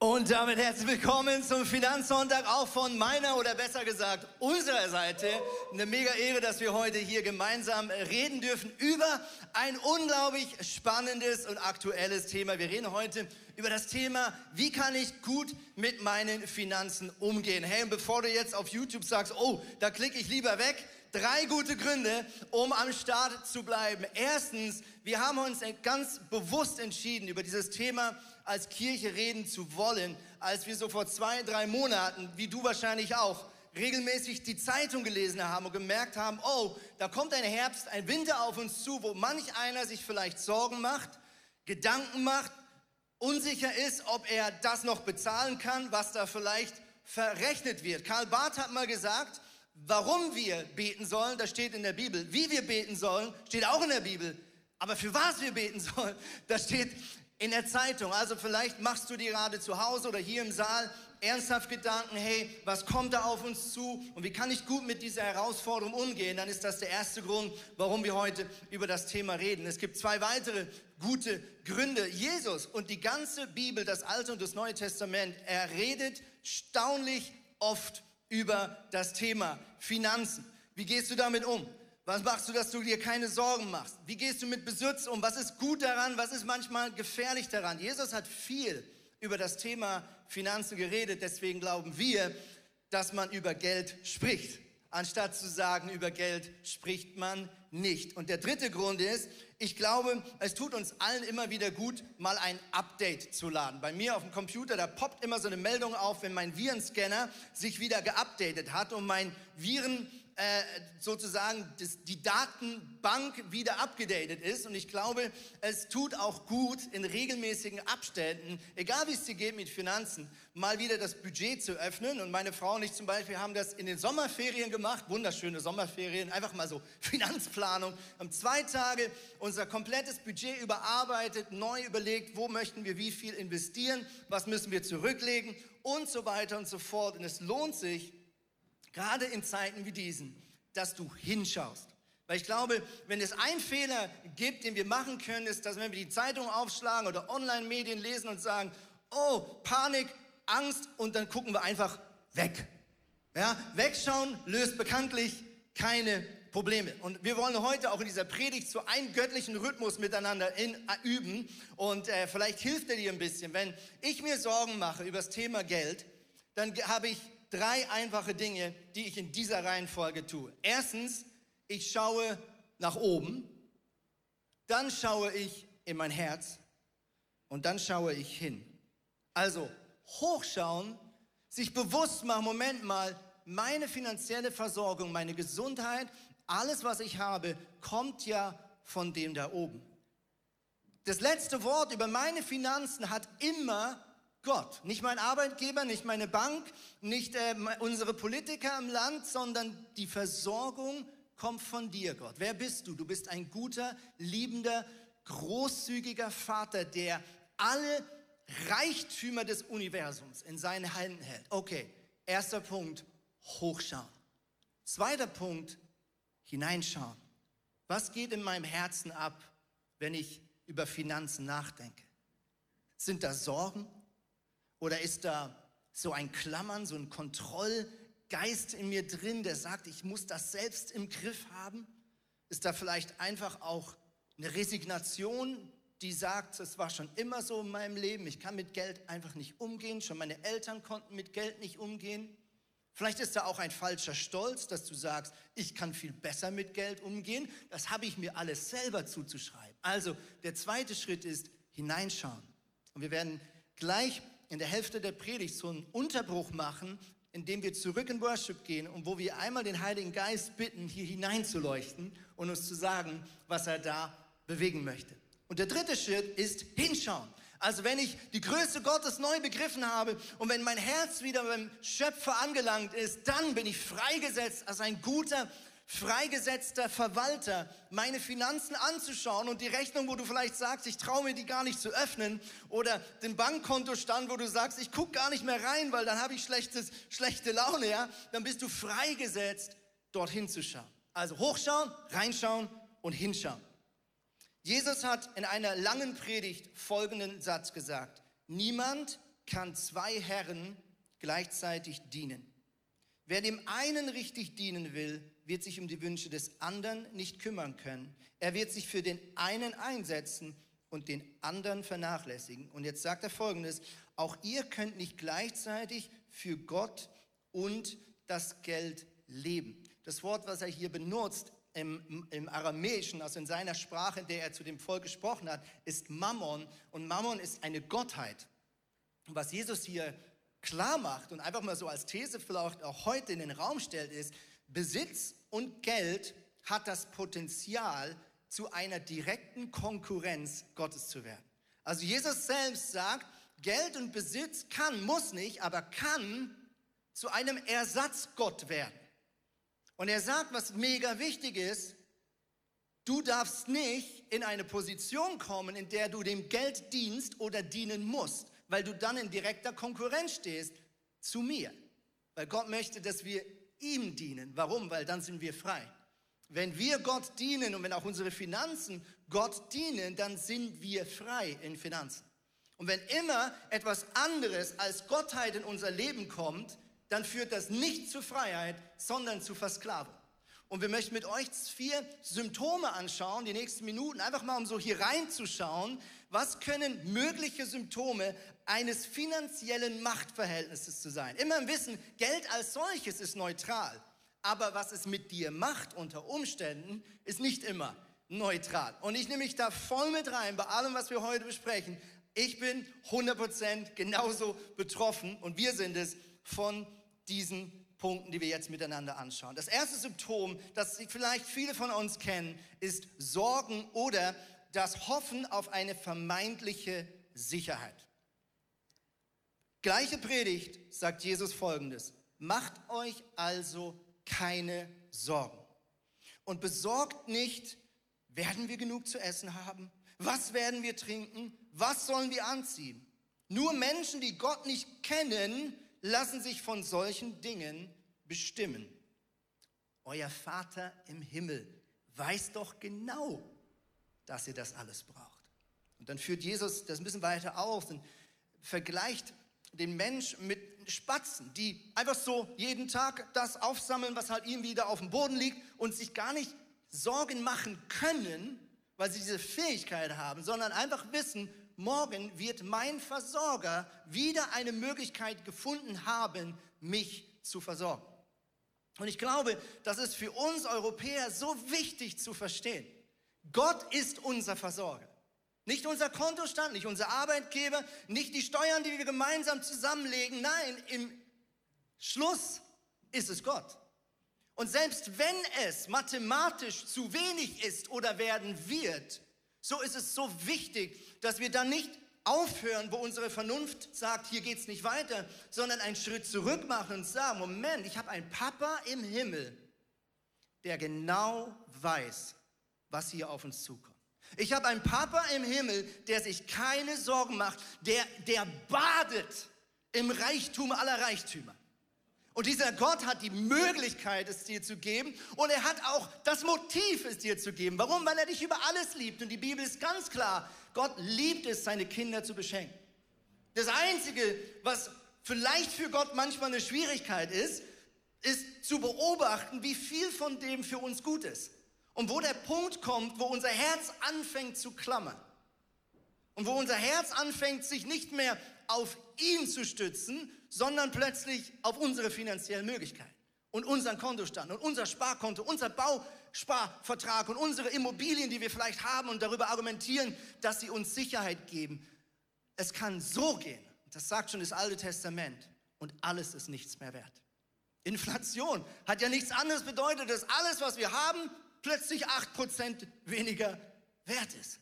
Und damit herzlich willkommen zum Finanzsonntag, auch von meiner oder besser gesagt unserer Seite. Eine mega Ehre, dass wir heute hier gemeinsam reden dürfen über ein unglaublich spannendes und aktuelles Thema. Wir reden heute über das Thema, wie kann ich gut mit meinen Finanzen umgehen. Hey, und bevor du jetzt auf YouTube sagst, oh, da klicke ich lieber weg, drei gute Gründe, um am Start zu bleiben. Erstens, wir haben uns ganz bewusst entschieden, über dieses Thema als Kirche reden zu wollen, als wir so vor zwei, drei Monaten, wie du wahrscheinlich auch, regelmäßig die Zeitung gelesen haben und gemerkt haben, oh, da kommt ein Herbst, ein Winter auf uns zu, wo manch einer sich vielleicht Sorgen macht, Gedanken macht, unsicher ist, ob er das noch bezahlen kann, was da vielleicht verrechnet wird. Karl Barth hat mal gesagt, warum wir beten sollen, das steht in der Bibel. Wie wir beten sollen, steht auch in der Bibel. Aber für was wir beten sollen, das steht in der Zeitung. Also vielleicht machst du dir gerade zu Hause oder hier im Saal ernsthaft Gedanken, hey, was kommt da auf uns zu und wie kann ich gut mit dieser Herausforderung umgehen, dann ist das der erste Grund, warum wir heute über das Thema reden. Es gibt zwei weitere gute Gründe. Jesus und die ganze Bibel, das Alte und das Neue Testament, er redet staunlich oft über das Thema Finanzen. Wie gehst du damit um? Was machst du, dass du dir keine Sorgen machst? Wie gehst du mit Besitz um? Was ist gut daran? Was ist manchmal gefährlich daran? Jesus hat viel über das Thema Finanzen geredet. Deswegen glauben wir, dass man über Geld spricht. Anstatt zu sagen, über Geld spricht man nicht. Und der dritte Grund ist, ich glaube, es tut uns allen immer wieder gut, mal ein Update zu laden. Bei mir auf dem Computer, da poppt immer so eine Meldung auf, wenn mein Virenscanner sich wieder geupdatet hat und mein Viren äh, sozusagen das, die Datenbank wieder abgedatet ist. Und ich glaube, es tut auch gut, in regelmäßigen Abständen, egal wie es dir geht mit Finanzen, mal wieder das Budget zu öffnen. Und meine Frau und ich zum Beispiel haben das in den Sommerferien gemacht, wunderschöne Sommerferien, einfach mal so Finanzplanung. Haben zwei Tage unser komplettes Budget überarbeitet, neu überlegt, wo möchten wir wie viel investieren, was müssen wir zurücklegen und so weiter und so fort. Und es lohnt sich, gerade in Zeiten wie diesen, dass du hinschaust. Weil ich glaube, wenn es einen Fehler gibt, den wir machen können, ist, dass wenn wir die Zeitung aufschlagen oder Online-Medien lesen und sagen, oh, Panik, Angst und dann gucken wir einfach weg. Ja, wegschauen löst bekanntlich keine Probleme. Und wir wollen heute auch in dieser Predigt so einen göttlichen Rhythmus miteinander in, äh, üben. Und äh, vielleicht hilft er dir ein bisschen. Wenn ich mir Sorgen mache über das Thema Geld, dann habe ich drei einfache Dinge, die ich in dieser Reihenfolge tue. Erstens, ich schaue nach oben, dann schaue ich in mein Herz und dann schaue ich hin. Also hochschauen, sich bewusst machen, Moment mal, meine finanzielle Versorgung, meine Gesundheit, alles, was ich habe, kommt ja von dem da oben. Das letzte Wort über meine Finanzen hat immer Gott. Nicht mein Arbeitgeber, nicht meine Bank, nicht äh, unsere Politiker im Land, sondern die Versorgung kommt von dir, Gott. Wer bist du? Du bist ein guter, liebender, großzügiger Vater, der alle Reichtümer des Universums in seinen Händen hält. Okay, erster Punkt, hochschauen. Zweiter Punkt, hineinschauen. Was geht in meinem Herzen ab, wenn ich über Finanzen nachdenke? Sind das Sorgen? Oder ist da so ein Klammern, so ein Kontrollgeist in mir drin, der sagt, ich muss das selbst im Griff haben? Ist da vielleicht einfach auch eine Resignation, die sagt, es war schon immer so in meinem Leben, ich kann mit Geld einfach nicht umgehen, schon meine Eltern konnten mit Geld nicht umgehen? Vielleicht ist da auch ein falscher Stolz, dass du sagst, ich kann viel besser mit Geld umgehen. Das habe ich mir alles selber zuzuschreiben. Also der zweite Schritt ist hineinschauen. Und wir werden gleich in der Hälfte der Predigt so einen Unterbruch machen, indem wir zurück in Worship gehen und wo wir einmal den Heiligen Geist bitten, hier hineinzuleuchten und uns zu sagen, was er da bewegen möchte. Und der dritte Schritt ist hinschauen. Also wenn ich die Größe Gottes neu begriffen habe und wenn mein Herz wieder beim Schöpfer angelangt ist, dann bin ich freigesetzt als ein guter freigesetzter Verwalter, meine Finanzen anzuschauen und die Rechnung, wo du vielleicht sagst, ich traue mir die gar nicht zu öffnen oder den Bankkontostand, wo du sagst, ich gucke gar nicht mehr rein, weil dann habe ich schlechtes, schlechte Laune, ja, dann bist du freigesetzt, dorthin zu schauen. Also hochschauen, reinschauen und hinschauen. Jesus hat in einer langen Predigt folgenden Satz gesagt. Niemand kann zwei Herren gleichzeitig dienen. Wer dem einen richtig dienen will, wird sich um die Wünsche des anderen nicht kümmern können. Er wird sich für den einen einsetzen und den anderen vernachlässigen. Und jetzt sagt er folgendes, auch ihr könnt nicht gleichzeitig für Gott und das Geld leben. Das Wort, was er hier benutzt im, im Aramäischen, also in seiner Sprache, in der er zu dem Volk gesprochen hat, ist Mammon. Und Mammon ist eine Gottheit. Und was Jesus hier klar macht und einfach mal so als These vielleicht auch heute in den Raum stellt, ist, Besitz und Geld hat das Potenzial, zu einer direkten Konkurrenz Gottes zu werden. Also Jesus selbst sagt, Geld und Besitz kann, muss nicht, aber kann zu einem Ersatzgott werden. Und er sagt, was mega wichtig ist, du darfst nicht in eine Position kommen, in der du dem Geld dienst oder dienen musst weil du dann in direkter Konkurrenz stehst zu mir. Weil Gott möchte, dass wir ihm dienen. Warum? Weil dann sind wir frei. Wenn wir Gott dienen und wenn auch unsere Finanzen Gott dienen, dann sind wir frei in Finanzen. Und wenn immer etwas anderes als Gottheit in unser Leben kommt, dann führt das nicht zu Freiheit, sondern zu Versklavung. Und wir möchten mit euch vier Symptome anschauen, die nächsten Minuten, einfach mal um so hier reinzuschauen, was können mögliche Symptome eines finanziellen Machtverhältnisses zu sein. Immer im Wissen, Geld als solches ist neutral, aber was es mit dir macht unter Umständen, ist nicht immer neutral. Und ich nehme mich da voll mit rein bei allem, was wir heute besprechen. Ich bin 100% genauso betroffen und wir sind es von diesen Punkten, die wir jetzt miteinander anschauen. Das erste Symptom, das vielleicht viele von uns kennen, ist Sorgen oder das Hoffen auf eine vermeintliche Sicherheit. Gleiche Predigt sagt Jesus folgendes. Macht euch also keine Sorgen und besorgt nicht, werden wir genug zu essen haben? Was werden wir trinken? Was sollen wir anziehen? Nur Menschen, die Gott nicht kennen, lassen sich von solchen Dingen bestimmen. Euer Vater im Himmel weiß doch genau, dass ihr das alles braucht. Und dann führt Jesus das ein bisschen weiter aus und vergleicht den Mensch mit Spatzen, die einfach so jeden Tag das aufsammeln, was halt ihm wieder auf dem Boden liegt und sich gar nicht Sorgen machen können, weil sie diese Fähigkeit haben, sondern einfach wissen, morgen wird mein Versorger wieder eine Möglichkeit gefunden haben, mich zu versorgen. Und ich glaube, das ist für uns Europäer so wichtig zu verstehen. Gott ist unser Versorger. Nicht unser Kontostand, nicht unser Arbeitgeber, nicht die Steuern, die wir gemeinsam zusammenlegen. Nein, im Schluss ist es Gott. Und selbst wenn es mathematisch zu wenig ist oder werden wird, so ist es so wichtig, dass wir dann nicht aufhören, wo unsere Vernunft sagt, hier geht es nicht weiter, sondern einen Schritt zurück machen und sagen, Moment, ich habe einen Papa im Himmel, der genau weiß, was hier auf uns zukommt. Ich habe einen Papa im Himmel, der sich keine Sorgen macht, der, der badet im Reichtum aller Reichtümer. Und dieser Gott hat die Möglichkeit, es dir zu geben. Und er hat auch das Motiv, es dir zu geben. Warum? Weil er dich über alles liebt. Und die Bibel ist ganz klar. Gott liebt es, seine Kinder zu beschenken. Das Einzige, was vielleicht für Gott manchmal eine Schwierigkeit ist, ist zu beobachten, wie viel von dem für uns gut ist. Und wo der Punkt kommt, wo unser Herz anfängt zu klammern. Und wo unser Herz anfängt, sich nicht mehr auf ihn zu stützen, sondern plötzlich auf unsere finanziellen Möglichkeiten und unseren Kontostand und unser Sparkonto, unser Bausparvertrag und unsere Immobilien, die wir vielleicht haben und darüber argumentieren, dass sie uns Sicherheit geben. Es kann so gehen, das sagt schon das Alte Testament, und alles ist nichts mehr wert. Inflation hat ja nichts anderes bedeutet, dass alles, was wir haben, plötzlich 8% weniger wert ist.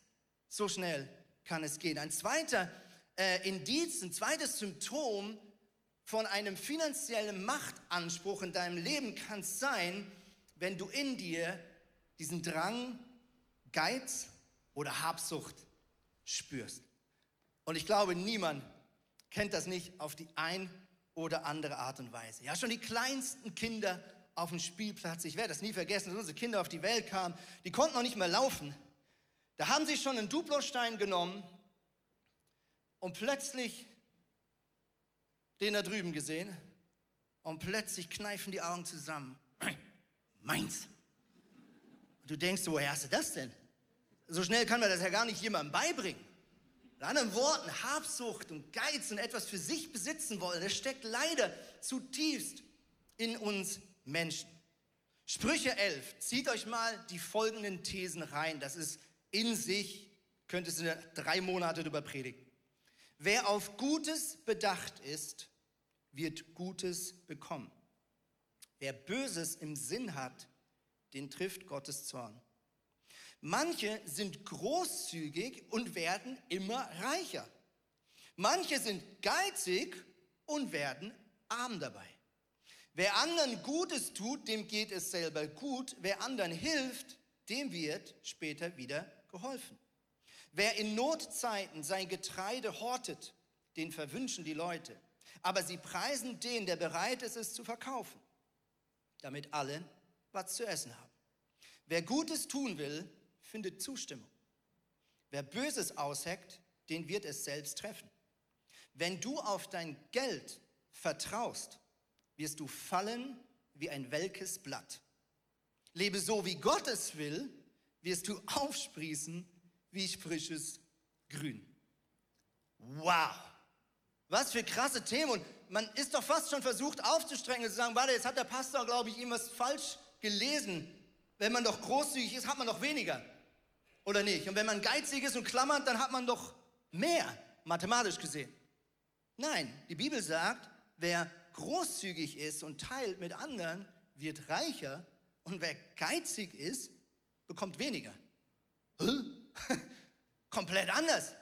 So schnell kann es gehen. Ein zweiter äh, Indiz, ein zweites Symptom von einem finanziellen Machtanspruch in deinem Leben kann es sein, wenn du in dir diesen Drang, Geiz oder Habsucht spürst. Und ich glaube, niemand kennt das nicht auf die ein oder andere Art und Weise. Ja, schon die kleinsten Kinder auf dem Spielplatz, ich werde das nie vergessen, als unsere Kinder auf die Welt kamen, die konnten noch nicht mehr laufen. Da haben sie schon einen Duplostein genommen und plötzlich den da drüben gesehen und plötzlich kneifen die Augen zusammen. Meins. Und du denkst, woher hast du das denn? So schnell kann man das ja gar nicht jemandem beibringen. In anderen Worten, Habsucht und Geiz und etwas für sich besitzen wollen, das steckt leider zutiefst in uns Menschen. Sprüche 11, zieht euch mal die folgenden Thesen rein. Das ist in sich, könntest du drei Monate darüber predigen. Wer auf Gutes bedacht ist, wird Gutes bekommen. Wer Böses im Sinn hat, den trifft Gottes Zorn. Manche sind großzügig und werden immer reicher. Manche sind geizig und werden arm dabei. Wer anderen Gutes tut, dem geht es selber gut. Wer anderen hilft, dem wird später wieder geholfen. Wer in Notzeiten sein Getreide hortet, den verwünschen die Leute. Aber sie preisen den, der bereit ist, es zu verkaufen, damit alle was zu essen haben. Wer Gutes tun will, findet Zustimmung. Wer Böses ausheckt, den wird es selbst treffen. Wenn du auf dein Geld vertraust, wirst du fallen wie ein welkes Blatt. Lebe so, wie Gott es will, wirst du aufsprießen wie frisches Grün. Wow! Was für krasse Themen. Und man ist doch fast schon versucht aufzustrengen und zu sagen, warte, jetzt hat der Pastor, glaube ich, irgendwas falsch gelesen. Wenn man doch großzügig ist, hat man doch weniger. Oder nicht? Und wenn man geizig ist und klammert, dann hat man doch mehr, mathematisch gesehen. Nein, die Bibel sagt, wer großzügig ist und teilt mit anderen, wird reicher. Und wer geizig ist, bekommt weniger. Komplett anders.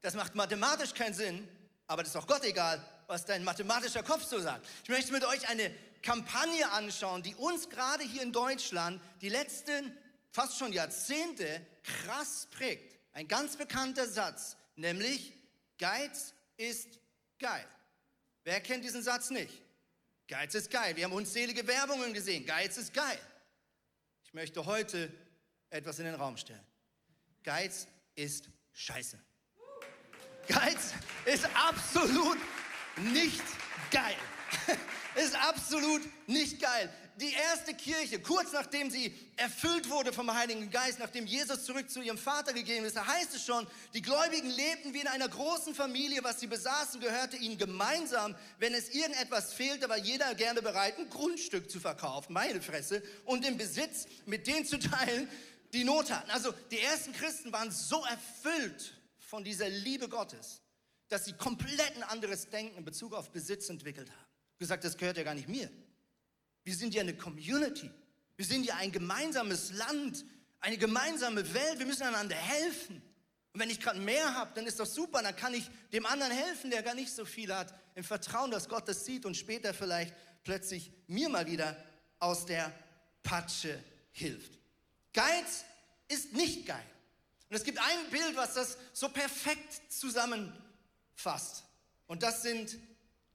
Das macht mathematisch keinen Sinn, aber das ist auch Gott egal, was dein mathematischer Kopf so sagt. Ich möchte mit euch eine Kampagne anschauen, die uns gerade hier in Deutschland die letzten fast schon Jahrzehnte krass prägt. Ein ganz bekannter Satz, nämlich Geiz ist geil. Wer kennt diesen Satz nicht? Geiz ist geil. Wir haben unzählige Werbungen gesehen. Geiz ist geil. Ich möchte heute etwas in den Raum stellen. Geiz ist scheiße. Geiz ist absolut nicht geil. ist absolut nicht geil. Die erste Kirche, kurz nachdem sie erfüllt wurde vom Heiligen Geist, nachdem Jesus zurück zu ihrem Vater gegeben ist, da heißt es schon, die Gläubigen lebten wie in einer großen Familie, was sie besaßen, gehörte ihnen gemeinsam. Wenn es irgendetwas fehlte, war jeder gerne bereit, ein Grundstück zu verkaufen, meine Fresse, und den Besitz mit denen zu teilen, die Not hatten. Also die ersten Christen waren so erfüllt von dieser Liebe Gottes, dass sie komplett ein anderes Denken in Bezug auf Besitz entwickelt haben. Gesagt, das gehört ja gar nicht mir. Wir sind ja eine Community. Wir sind ja ein gemeinsames Land, eine gemeinsame Welt. Wir müssen einander helfen. Und wenn ich gerade mehr habe, dann ist das super. Dann kann ich dem anderen helfen, der gar nicht so viel hat, im Vertrauen, dass Gott das sieht und später vielleicht plötzlich mir mal wieder aus der Patsche hilft. Geiz ist nicht geil. Und es gibt ein Bild, was das so perfekt zusammenfasst. Und das sind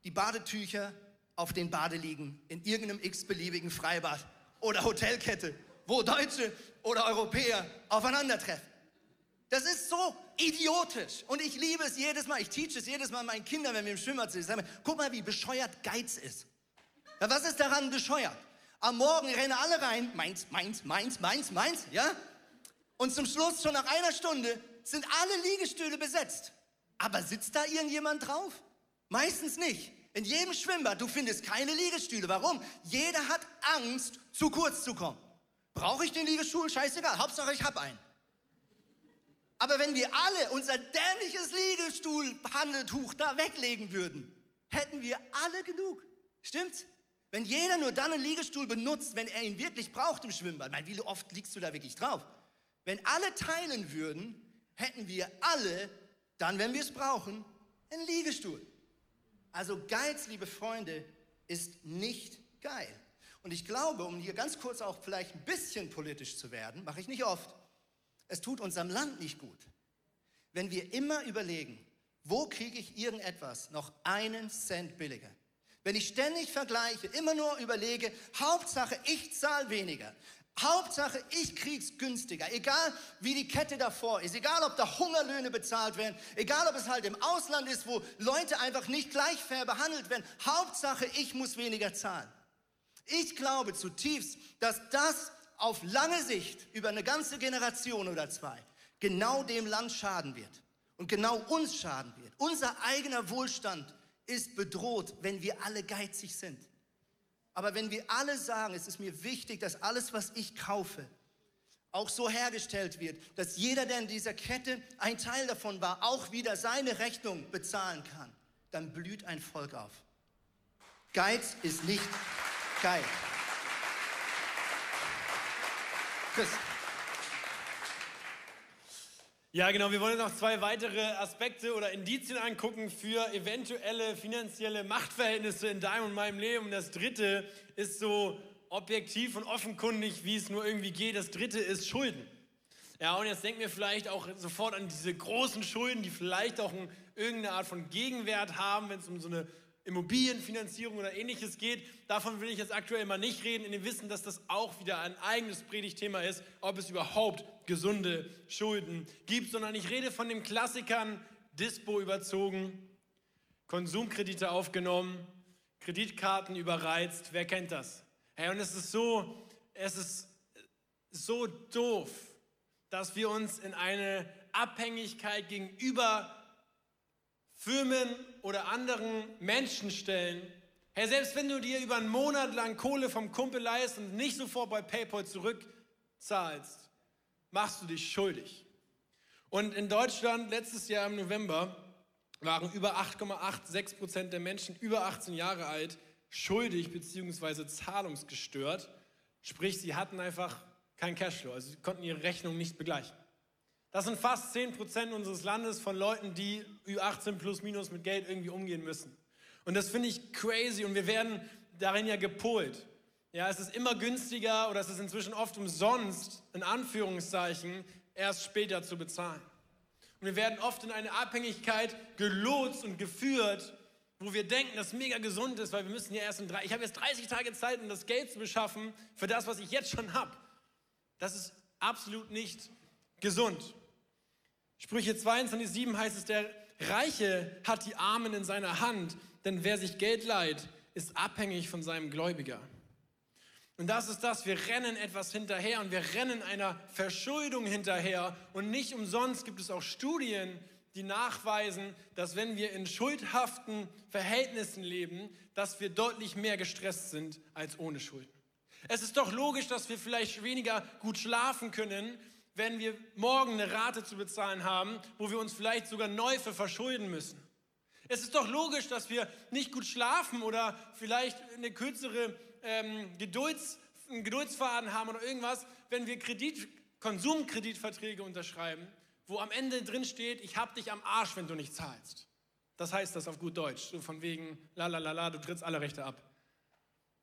die Badetücher auf den Badeliegen in irgendeinem x-beliebigen Freibad oder Hotelkette, wo Deutsche oder Europäer aufeinandertreffen. Das ist so idiotisch. Und ich liebe es jedes Mal. Ich teach es jedes Mal meinen Kindern, wenn wir im Schwimmbad sind. Ich guck mal, wie bescheuert Geiz ist. Ja, was ist daran bescheuert? Am Morgen rennen alle rein, meins, meins, meins, meins, meins, ja? Und zum Schluss, schon nach einer Stunde, sind alle Liegestühle besetzt. Aber sitzt da irgendjemand drauf? Meistens nicht. In jedem Schwimmbad, du findest keine Liegestühle. Warum? Jeder hat Angst, zu kurz zu kommen. Brauche ich den Liegestuhl? Scheißegal. Hauptsache, ich habe einen. Aber wenn wir alle unser dämliches Liegestuhlhandeltuch da weglegen würden, hätten wir alle genug. Stimmt's? Wenn jeder nur dann einen Liegestuhl benutzt, wenn er ihn wirklich braucht im Schwimmbad, meine, wie oft liegst du da wirklich drauf? Wenn alle teilen würden, hätten wir alle, dann, wenn wir es brauchen, einen Liegestuhl. Also Geiz, liebe Freunde, ist nicht geil. Und ich glaube, um hier ganz kurz auch vielleicht ein bisschen politisch zu werden, mache ich nicht oft, es tut unserem Land nicht gut, wenn wir immer überlegen, wo kriege ich irgendetwas noch einen Cent billiger. Wenn ich ständig vergleiche, immer nur überlege, Hauptsache ich zahle weniger. Hauptsache, ich krieg's günstiger. Egal, wie die Kette davor ist. Egal, ob da Hungerlöhne bezahlt werden. Egal, ob es halt im Ausland ist, wo Leute einfach nicht gleich fair behandelt werden. Hauptsache, ich muss weniger zahlen. Ich glaube zutiefst, dass das auf lange Sicht, über eine ganze Generation oder zwei, genau dem Land schaden wird. Und genau uns schaden wird. Unser eigener Wohlstand ist bedroht, wenn wir alle geizig sind. Aber wenn wir alle sagen, es ist mir wichtig, dass alles, was ich kaufe, auch so hergestellt wird, dass jeder, der in dieser Kette ein Teil davon war, auch wieder seine Rechnung bezahlen kann, dann blüht ein Volk auf. Geiz ist nicht geil. Chris. Ja, genau. Wir wollen noch zwei weitere Aspekte oder Indizien angucken für eventuelle finanzielle Machtverhältnisse in deinem und meinem Leben. Und das dritte ist so objektiv und offenkundig, wie es nur irgendwie geht. Das dritte ist Schulden. Ja, und jetzt denken wir vielleicht auch sofort an diese großen Schulden, die vielleicht auch irgendeine Art von Gegenwert haben, wenn es um so eine Immobilienfinanzierung oder ähnliches geht. Davon will ich jetzt aktuell mal nicht reden, in dem Wissen, dass das auch wieder ein eigenes Predigtthema ist, ob es überhaupt gesunde Schulden gibt, sondern ich rede von den Klassikern Dispo überzogen, Konsumkredite aufgenommen, Kreditkarten überreizt. Wer kennt das? Hey, und es ist so, es ist so doof, dass wir uns in eine Abhängigkeit gegenüber Firmen oder anderen Menschen stellen. Hey, selbst wenn du dir über einen Monat lang Kohle vom Kumpel leist und nicht sofort bei PayPal zurückzahlst, machst du dich schuldig. Und in Deutschland letztes Jahr im November waren über 8,86 Prozent der Menschen über 18 Jahre alt schuldig bzw. zahlungsgestört. Sprich, sie hatten einfach kein Cashflow, also sie konnten ihre Rechnung nicht begleichen. Das sind fast 10% unseres Landes von Leuten, die Ü18 plus minus mit Geld irgendwie umgehen müssen. Und das finde ich crazy und wir werden darin ja gepolt. Ja, es ist immer günstiger oder es ist inzwischen oft umsonst, in Anführungszeichen, erst später zu bezahlen. Und wir werden oft in eine Abhängigkeit gelotst und geführt, wo wir denken, dass es mega gesund ist, weil wir müssen ja erst in drei, ich habe jetzt 30 Tage Zeit, um das Geld zu beschaffen für das, was ich jetzt schon habe. Das ist absolut nicht gesund. Sprüche 22,7 heißt es, der Reiche hat die Armen in seiner Hand, denn wer sich Geld leiht, ist abhängig von seinem Gläubiger. Und das ist das, wir rennen etwas hinterher und wir rennen einer Verschuldung hinterher. Und nicht umsonst gibt es auch Studien, die nachweisen, dass wenn wir in schuldhaften Verhältnissen leben, dass wir deutlich mehr gestresst sind als ohne Schulden. Es ist doch logisch, dass wir vielleicht weniger gut schlafen können, wenn wir morgen eine Rate zu bezahlen haben, wo wir uns vielleicht sogar neu für verschulden müssen. Es ist doch logisch, dass wir nicht gut schlafen oder vielleicht eine kürzere ähm, Gedulds, einen Geduldsfaden haben oder irgendwas, wenn wir Kredit, Konsumkreditverträge unterschreiben, wo am Ende drin steht, ich hab dich am Arsch, wenn du nicht zahlst. Das heißt das auf gut Deutsch, so von wegen, la la la la, du trittst alle Rechte ab.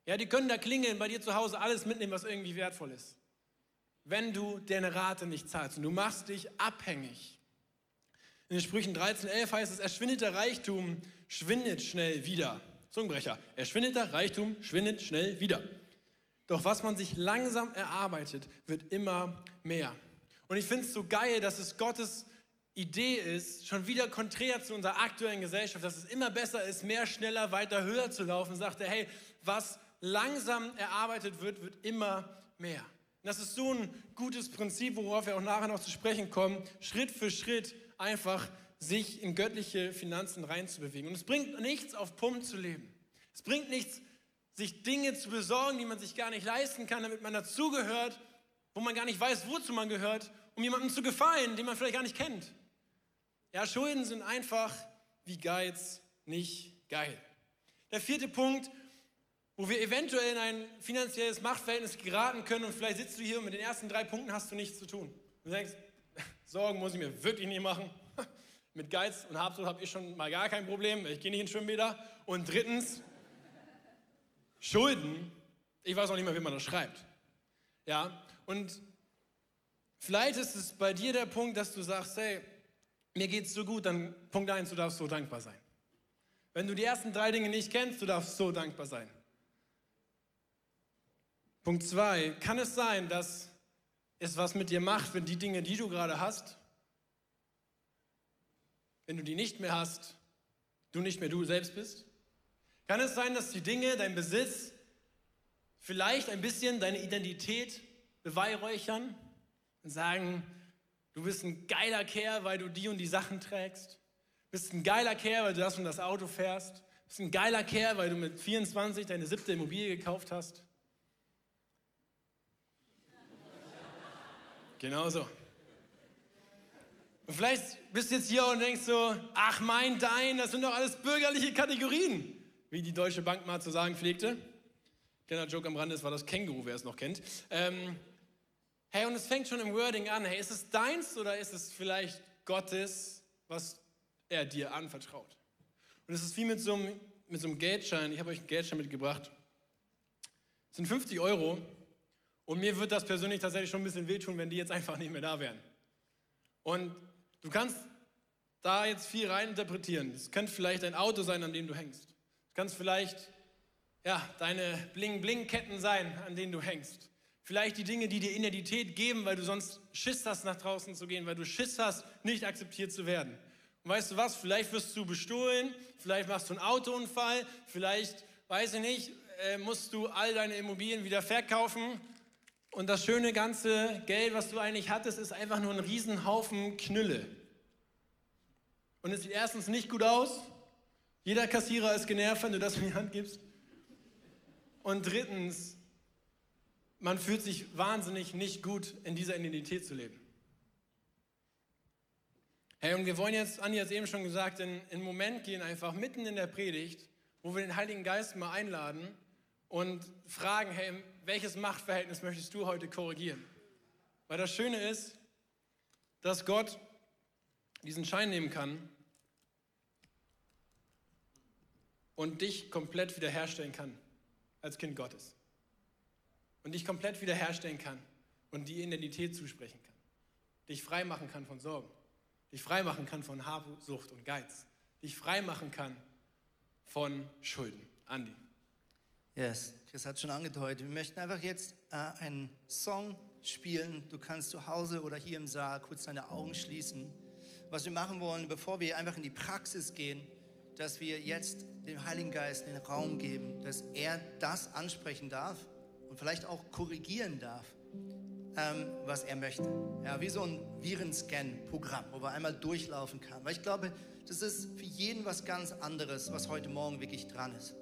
Ja, die können da klingeln, bei dir zu Hause alles mitnehmen, was irgendwie wertvoll ist wenn du deine Rate nicht zahlst und du machst dich abhängig. In den Sprüchen 13.11 heißt es, erschwindet der Reichtum, schwindet schnell wieder. Zungenbrecher, erschwindet der Reichtum, schwindet schnell wieder. Doch was man sich langsam erarbeitet, wird immer mehr. Und ich finde es so geil, dass es Gottes Idee ist, schon wieder konträr zu unserer aktuellen Gesellschaft, dass es immer besser ist, mehr, schneller, weiter, höher zu laufen. Sagt er, hey, was langsam erarbeitet wird, wird immer mehr. Das ist so ein gutes Prinzip, worauf wir auch nachher noch zu sprechen kommen, Schritt für Schritt einfach sich in göttliche Finanzen reinzubewegen. Und es bringt nichts, auf Pump zu leben. Es bringt nichts, sich Dinge zu besorgen, die man sich gar nicht leisten kann, damit man dazugehört, wo man gar nicht weiß, wozu man gehört, um jemandem zu gefallen, den man vielleicht gar nicht kennt. Ja, Schulden sind einfach wie Geiz nicht geil. Der vierte Punkt, wo wir eventuell in ein finanzielles Machtverhältnis geraten können und vielleicht sitzt du hier und mit den ersten drei Punkten hast du nichts zu tun. Du denkst, Sorgen muss ich mir wirklich nicht machen. Mit Geiz und Habsucht habe ich schon mal gar kein Problem, ich gehe nicht in Schwimmbäder. Und drittens, Schulden Ich weiß auch nicht mehr, wie man das schreibt. Ja, und vielleicht ist es bei dir der Punkt, dass du sagst, hey, mir geht's so gut, dann Punkt eins, du darfst so dankbar sein. Wenn du die ersten drei Dinge nicht kennst, du darfst so dankbar sein. Punkt zwei, kann es sein, dass es was mit dir macht, wenn die Dinge, die du gerade hast, wenn du die nicht mehr hast, du nicht mehr du selbst bist? Kann es sein, dass die Dinge, dein Besitz, vielleicht ein bisschen deine Identität beweihräuchern und sagen, du bist ein geiler Kerl, weil du die und die Sachen trägst? Bist ein geiler Kerl, weil du das und das Auto fährst? Bist ein geiler Kerl, weil du mit 24 deine siebte Immobilie gekauft hast? Genau so. Und vielleicht bist du jetzt hier und denkst so, ach mein, dein, das sind doch alles bürgerliche Kategorien, wie die Deutsche Bank mal zu sagen pflegte. Kleiner Joke am Rande, das war das Känguru, wer es noch kennt. Ähm, hey, und es fängt schon im Wording an. Hey, ist es deins oder ist es vielleicht Gottes, was er dir anvertraut? Und es ist wie mit so einem, mit so einem Geldschein. Ich habe euch einen Geldschein mitgebracht. Es sind 50 Euro. Und mir wird das persönlich tatsächlich schon ein bisschen wehtun, wenn die jetzt einfach nicht mehr da wären. Und du kannst da jetzt viel rein interpretieren. Es könnte vielleicht ein Auto sein, an dem du hängst. Es kann vielleicht ja, deine Bling-Bling-Ketten sein, an denen du hängst. Vielleicht die Dinge, die dir Identität geben, weil du sonst Schiss hast, nach draußen zu gehen, weil du Schiss hast, nicht akzeptiert zu werden. Und weißt du was? Vielleicht wirst du bestohlen, vielleicht machst du einen Autounfall, vielleicht, weiß ich nicht, äh, musst du all deine Immobilien wieder verkaufen und das schöne ganze Geld, was du eigentlich hattest, ist einfach nur ein Riesenhaufen Knülle. Und es sieht erstens nicht gut aus. Jeder Kassierer ist genervt, wenn du das in die Hand gibst. Und drittens, man fühlt sich wahnsinnig nicht gut, in dieser Identität zu leben. Hey, und wir wollen jetzt, Andi hat es eben schon gesagt, in, in einen Moment gehen, einfach mitten in der Predigt, wo wir den Heiligen Geist mal einladen und fragen, hey, welches Machtverhältnis möchtest du heute korrigieren? Weil das Schöne ist, dass Gott diesen Schein nehmen kann und dich komplett wiederherstellen kann als Kind Gottes. Und dich komplett wiederherstellen kann und die Identität zusprechen kann. Dich frei machen kann von Sorgen. Dich frei machen kann von Habsucht und Geiz. Dich frei machen kann von Schulden. Andi. Yes, Chris hat schon angedeutet. Wir möchten einfach jetzt äh, einen Song spielen. Du kannst zu Hause oder hier im Saal kurz deine Augen schließen. Was wir machen wollen, bevor wir einfach in die Praxis gehen, dass wir jetzt dem Heiligen Geist den Raum geben, dass er das ansprechen darf und vielleicht auch korrigieren darf, ähm, was er möchte. Ja, wie so ein Virenscan-Programm, wo man einmal durchlaufen kann. Weil ich glaube, das ist für jeden was ganz anderes, was heute Morgen wirklich dran ist.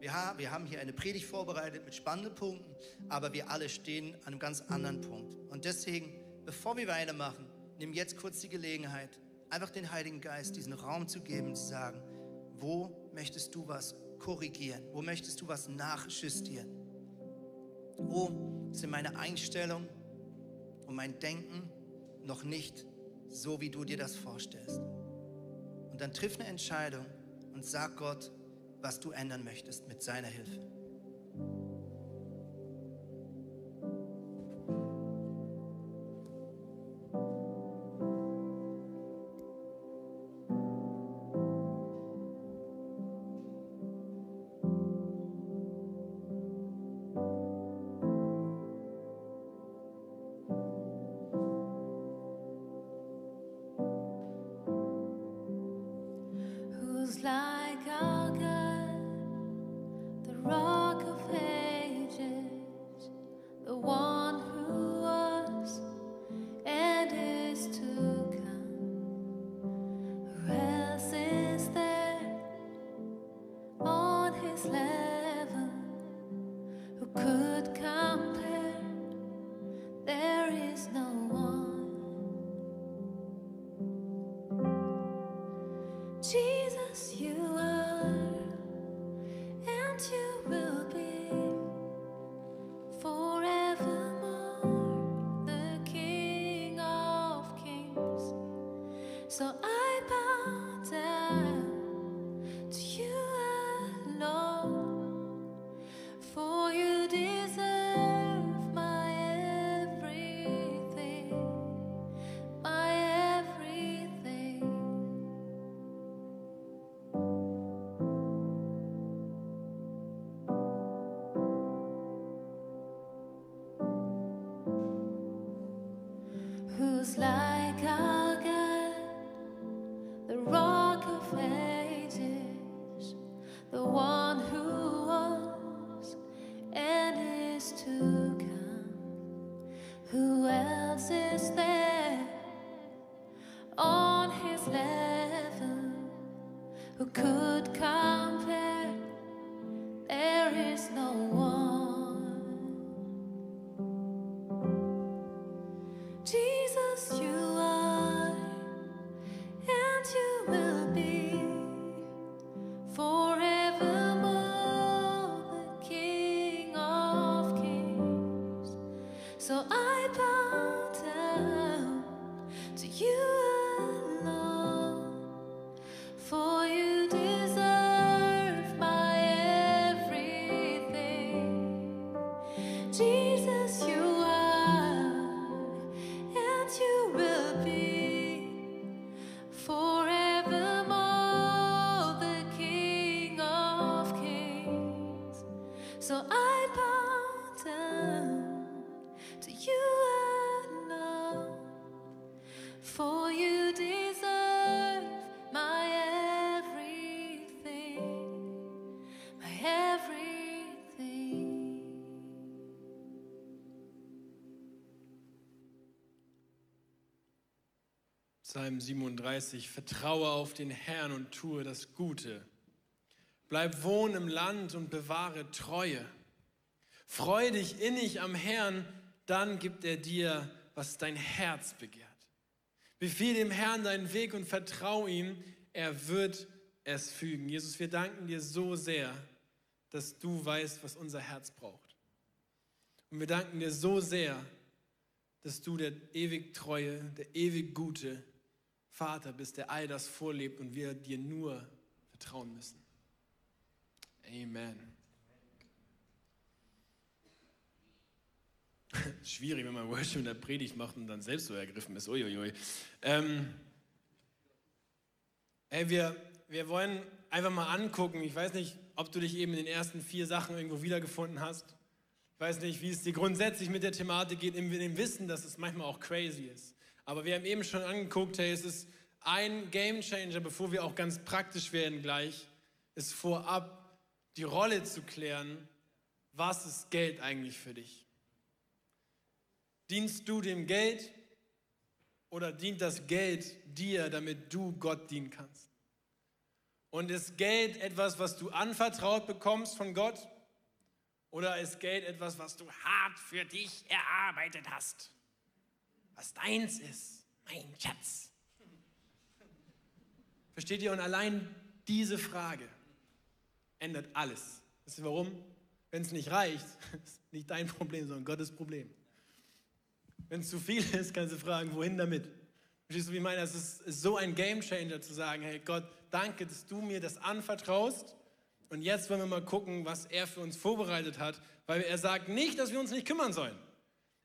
Wir, haben hier eine Predigt vorbereitet mit spannenden Punkten, aber wir alle stehen an einem ganz anderen Punkt. Und deswegen, bevor wir weitermachen, nimm jetzt kurz die Gelegenheit, einfach den Heiligen Geist diesen Raum zu geben, zu sagen, wo möchtest du was korrigieren? Wo möchtest du was nachjustieren? Wo sind meine Einstellungen und mein Denken noch nicht so, wie du dir das vorstellst? Und dann triff eine Entscheidung und sag Gott, was du ändern möchtest mit seiner Hilfe. 怀抱 Psalm 37, vertraue auf den Herrn und tue das Gute. Bleib wohnen im Land und bewahre Treue. Freu dich innig am Herrn, dann gibt er dir, was dein Herz begehrt. Befiehl dem Herrn deinen Weg und vertrau ihm, er wird es fügen. Jesus, wir danken dir so sehr, dass du weißt, was unser Herz braucht. Und wir danken dir so sehr, dass du der ewig treue, der ewig gute Vater bist, der all das vorlebt und wir dir nur vertrauen müssen. Amen. Schwierig, wenn man Worship in der Predigt macht und dann selbst so ergriffen ist. Uiuiui. Ähm, ey, wir, wir wollen einfach mal angucken. Ich weiß nicht, ob du dich eben in den ersten vier Sachen irgendwo wiedergefunden hast. Ich weiß nicht, wie es dir grundsätzlich mit der Thematik geht, in dem Wissen, dass es manchmal auch crazy ist. Aber wir haben eben schon angeguckt, hey, es ist ein Game Changer, bevor wir auch ganz praktisch werden gleich, ist vorab die Rolle zu klären, was ist Geld eigentlich für dich? Dienst du dem Geld oder dient das Geld dir, damit du Gott dienen kannst? Und ist Geld etwas, was du anvertraut bekommst von Gott? Oder ist Geld etwas, was du hart für dich erarbeitet hast? Was deins ist, mein Schatz. Versteht ihr? Und allein diese Frage ändert alles. Wisst ihr warum? Wenn es nicht reicht, ist nicht dein Problem, sondern Gottes Problem. Wenn es zu viel ist, kannst du fragen, wohin damit? Verstehst du, wie ich meine? Es ist, ist so ein Gamechanger zu sagen, hey Gott, danke, dass du mir das anvertraust. Und jetzt wollen wir mal gucken, was er für uns vorbereitet hat, weil er sagt nicht, dass wir uns nicht kümmern sollen.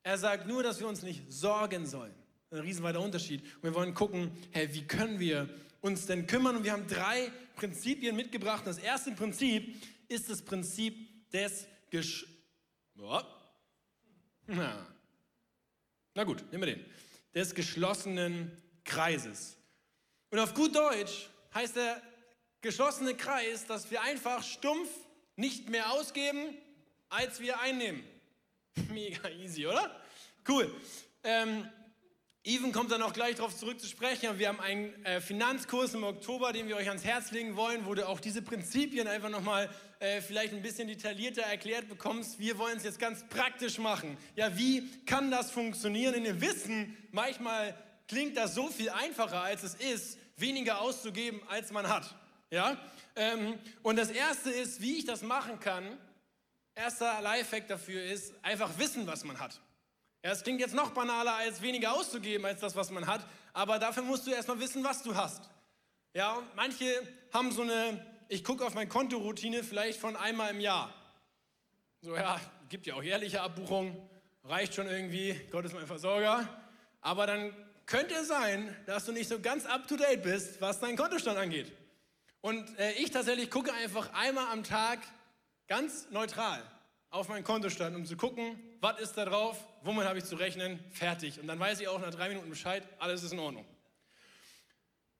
Er sagt nur, dass wir uns nicht sorgen sollen. Ein riesenweiter Unterschied. Und wir wollen gucken, hey, wie können wir uns denn kümmern? Und wir haben drei Prinzipien mitgebracht. Das erste Prinzip ist das Prinzip des Gesch... Ja. Na. Na gut, nehmen wir den. Des geschlossenen Kreises. Und auf gut Deutsch heißt der geschlossene Kreis, dass wir einfach stumpf nicht mehr ausgeben, als wir einnehmen. Mega easy, oder? Cool. Ähm, Even kommt dann auch gleich darauf zurück zu sprechen. Wir haben einen äh, Finanzkurs im Oktober, den wir euch ans Herz legen wollen, wo du auch diese Prinzipien einfach nochmal äh, vielleicht ein bisschen detaillierter erklärt bekommst. Wir wollen es jetzt ganz praktisch machen. Ja, wie kann das funktionieren? In dem Wissen, manchmal klingt das so viel einfacher, als es ist, weniger auszugeben, als man hat. Ja? Ähm, und das Erste ist, wie ich das machen kann. Erster Lifehack dafür ist, einfach wissen, was man hat. Ja, es klingt jetzt noch banaler, als weniger auszugeben als das, was man hat, aber dafür musst du erstmal wissen, was du hast. Ja, manche haben so eine, ich gucke auf meine Kontoroutine vielleicht von einmal im Jahr. So, ja, gibt ja auch jährliche Abbuchungen, reicht schon irgendwie, Gott ist mein Versorger. Aber dann könnte es sein, dass du nicht so ganz up to date bist, was deinen Kontostand angeht. Und äh, ich tatsächlich gucke einfach einmal am Tag ganz neutral auf meinen Kontostand, um zu gucken, was ist da drauf, womit habe ich zu rechnen, fertig. Und dann weiß ich auch nach drei Minuten Bescheid, alles ist in Ordnung.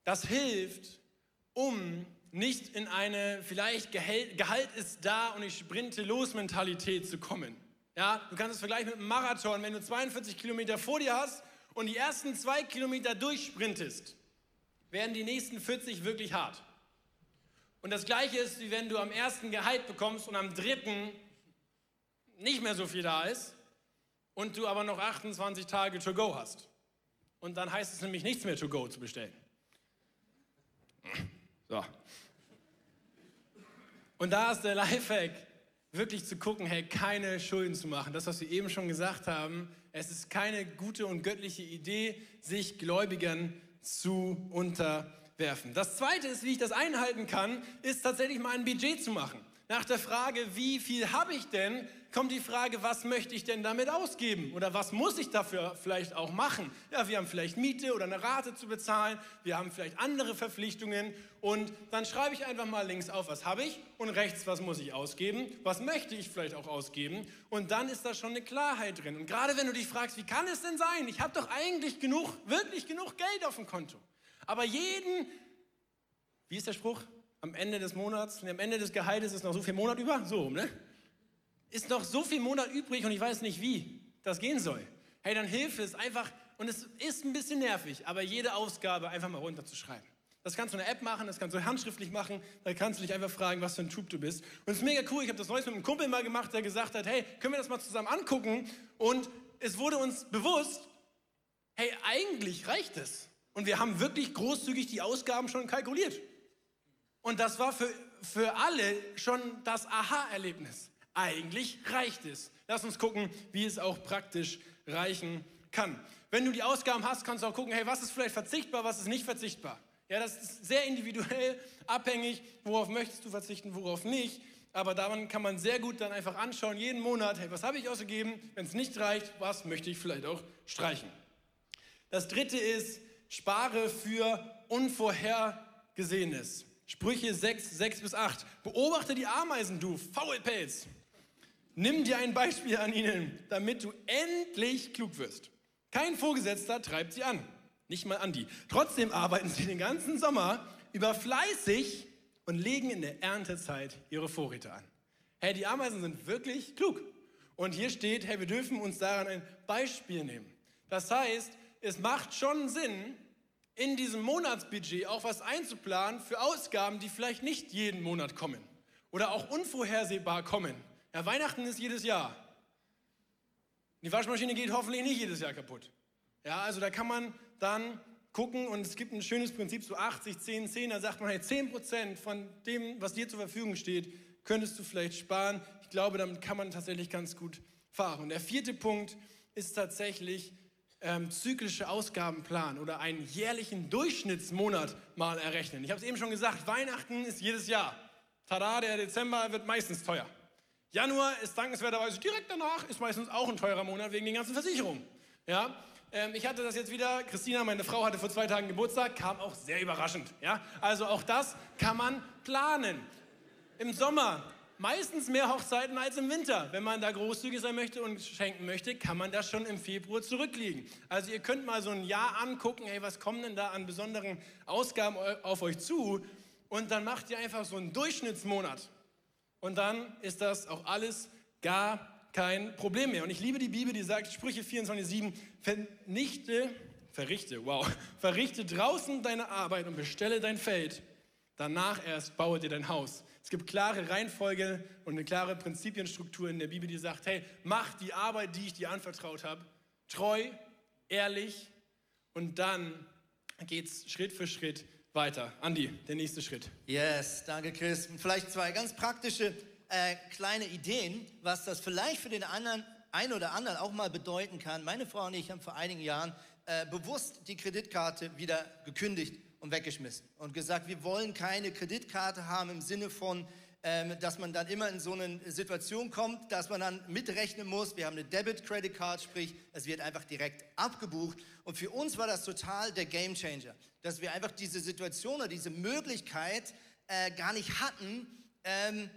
Das hilft, um nicht in eine vielleicht Gehalt, Gehalt ist da und ich sprinte los Mentalität zu kommen. Ja, du kannst es vergleichen mit einem Marathon, wenn du 42 Kilometer vor dir hast und die ersten zwei Kilometer durchsprintest, werden die nächsten 40 wirklich hart. Und das gleiche ist, wie wenn du am ersten Gehalt bekommst und am dritten nicht mehr so viel da ist und du aber noch 28 Tage to go hast. Und dann heißt es nämlich nichts mehr to go zu bestellen. So. Und da ist der Lifehack, wirklich zu gucken, hey, keine Schulden zu machen. Das, was wir eben schon gesagt haben, es ist keine gute und göttliche Idee, sich Gläubigern zu unterwerfen. Das Zweite ist, wie ich das einhalten kann, ist tatsächlich mal ein Budget zu machen. Nach der Frage, wie viel habe ich denn, kommt die Frage, was möchte ich denn damit ausgeben? Oder was muss ich dafür vielleicht auch machen? Ja, wir haben vielleicht Miete oder eine Rate zu bezahlen, wir haben vielleicht andere Verpflichtungen und dann schreibe ich einfach mal links auf, was habe ich und rechts, was muss ich ausgeben, was möchte ich vielleicht auch ausgeben und dann ist da schon eine Klarheit drin. Und gerade wenn du dich fragst, wie kann es denn sein? Ich habe doch eigentlich genug, wirklich genug Geld auf dem Konto. Aber jeden, wie ist der Spruch? Am Ende des Monats, am Ende des Gehaltes ist noch so viel Monat über, so, ne? ist noch so viel Monat übrig und ich weiß nicht, wie das gehen soll. Hey, dann hilft es einfach, und es ist ein bisschen nervig, aber jede Ausgabe einfach mal runterzuschreiben. Das kannst du in der App machen, das kannst du handschriftlich machen, da kannst du dich einfach fragen, was für ein Typ du bist. Und es ist mega cool, ich habe das neues mit einem Kumpel mal gemacht, der gesagt hat, hey, können wir das mal zusammen angucken? Und es wurde uns bewusst, hey, eigentlich reicht es. Und wir haben wirklich großzügig die Ausgaben schon kalkuliert. Und das war für, für alle schon das Aha-Erlebnis. Eigentlich reicht es. Lass uns gucken, wie es auch praktisch reichen kann. Wenn du die Ausgaben hast, kannst du auch gucken, hey, was ist vielleicht verzichtbar, was ist nicht verzichtbar. Ja, das ist sehr individuell abhängig, worauf möchtest du verzichten, worauf nicht. Aber daran kann man sehr gut dann einfach anschauen, jeden Monat, hey, was habe ich ausgegeben? Wenn es nicht reicht, was möchte ich vielleicht auch streichen? Das dritte ist, spare für Unvorhergesehenes. Sprüche 6, 6 bis 8. Beobachte die Ameisen, du Faulpelz. Nimm dir ein Beispiel an ihnen, damit du endlich klug wirst. Kein Vorgesetzter treibt sie an, nicht mal Andi. Trotzdem arbeiten sie den ganzen Sommer über fleißig und legen in der Erntezeit ihre Vorräte an. Hey, die Ameisen sind wirklich klug. Und hier steht, hey, wir dürfen uns daran ein Beispiel nehmen. Das heißt, es macht schon Sinn, in diesem Monatsbudget auch was einzuplanen für Ausgaben, die vielleicht nicht jeden Monat kommen oder auch unvorhersehbar kommen. Ja, Weihnachten ist jedes Jahr. Die Waschmaschine geht hoffentlich nicht jedes Jahr kaputt. Ja, also da kann man dann gucken und es gibt ein schönes Prinzip, so 80, 10, 10, da sagt man, hey, 10 Prozent von dem, was dir zur Verfügung steht, könntest du vielleicht sparen. Ich glaube, damit kann man tatsächlich ganz gut fahren. Und der vierte Punkt ist tatsächlich ähm, zyklische Ausgabenplan oder einen jährlichen Durchschnittsmonat mal errechnen. Ich habe es eben schon gesagt, Weihnachten ist jedes Jahr. Tada, der Dezember wird meistens teuer. Januar ist dankenswerterweise direkt danach, ist meistens auch ein teurer Monat wegen den ganzen Versicherungen. Ja? Ähm, ich hatte das jetzt wieder, Christina, meine Frau, hatte vor zwei Tagen Geburtstag, kam auch sehr überraschend. Ja? Also auch das kann man planen. Im Sommer meistens mehr Hochzeiten als im Winter. Wenn man da großzügig sein möchte und schenken möchte, kann man das schon im Februar zurücklegen. Also ihr könnt mal so ein Jahr angucken, hey, was kommen denn da an besonderen Ausgaben auf euch zu? Und dann macht ihr einfach so einen Durchschnittsmonat. Und dann ist das auch alles gar kein Problem mehr. Und ich liebe die Bibel, die sagt, Sprüche 24,7, vernichte, verrichte, wow, verrichte draußen deine Arbeit und bestelle dein Feld. Danach erst baue dir dein Haus. Es gibt klare Reihenfolge und eine klare Prinzipienstruktur in der Bibel, die sagt, hey, mach die Arbeit, die ich dir anvertraut habe, treu, ehrlich und dann geht es Schritt für Schritt weiter. Andi, der nächste Schritt. Yes, danke Chris. Vielleicht zwei ganz praktische äh, kleine Ideen, was das vielleicht für den anderen, ein oder anderen auch mal bedeuten kann. Meine Frau und ich haben vor einigen Jahren äh, bewusst die Kreditkarte wieder gekündigt und weggeschmissen und gesagt, wir wollen keine Kreditkarte haben im Sinne von, ähm, dass man dann immer in so eine Situation kommt, dass man dann mitrechnen muss. Wir haben eine Debit Credit Card, sprich, es wird einfach direkt abgebucht. Und für uns war das total der Game Changer, dass wir einfach diese Situation oder diese Möglichkeit äh, gar nicht hatten, ähm,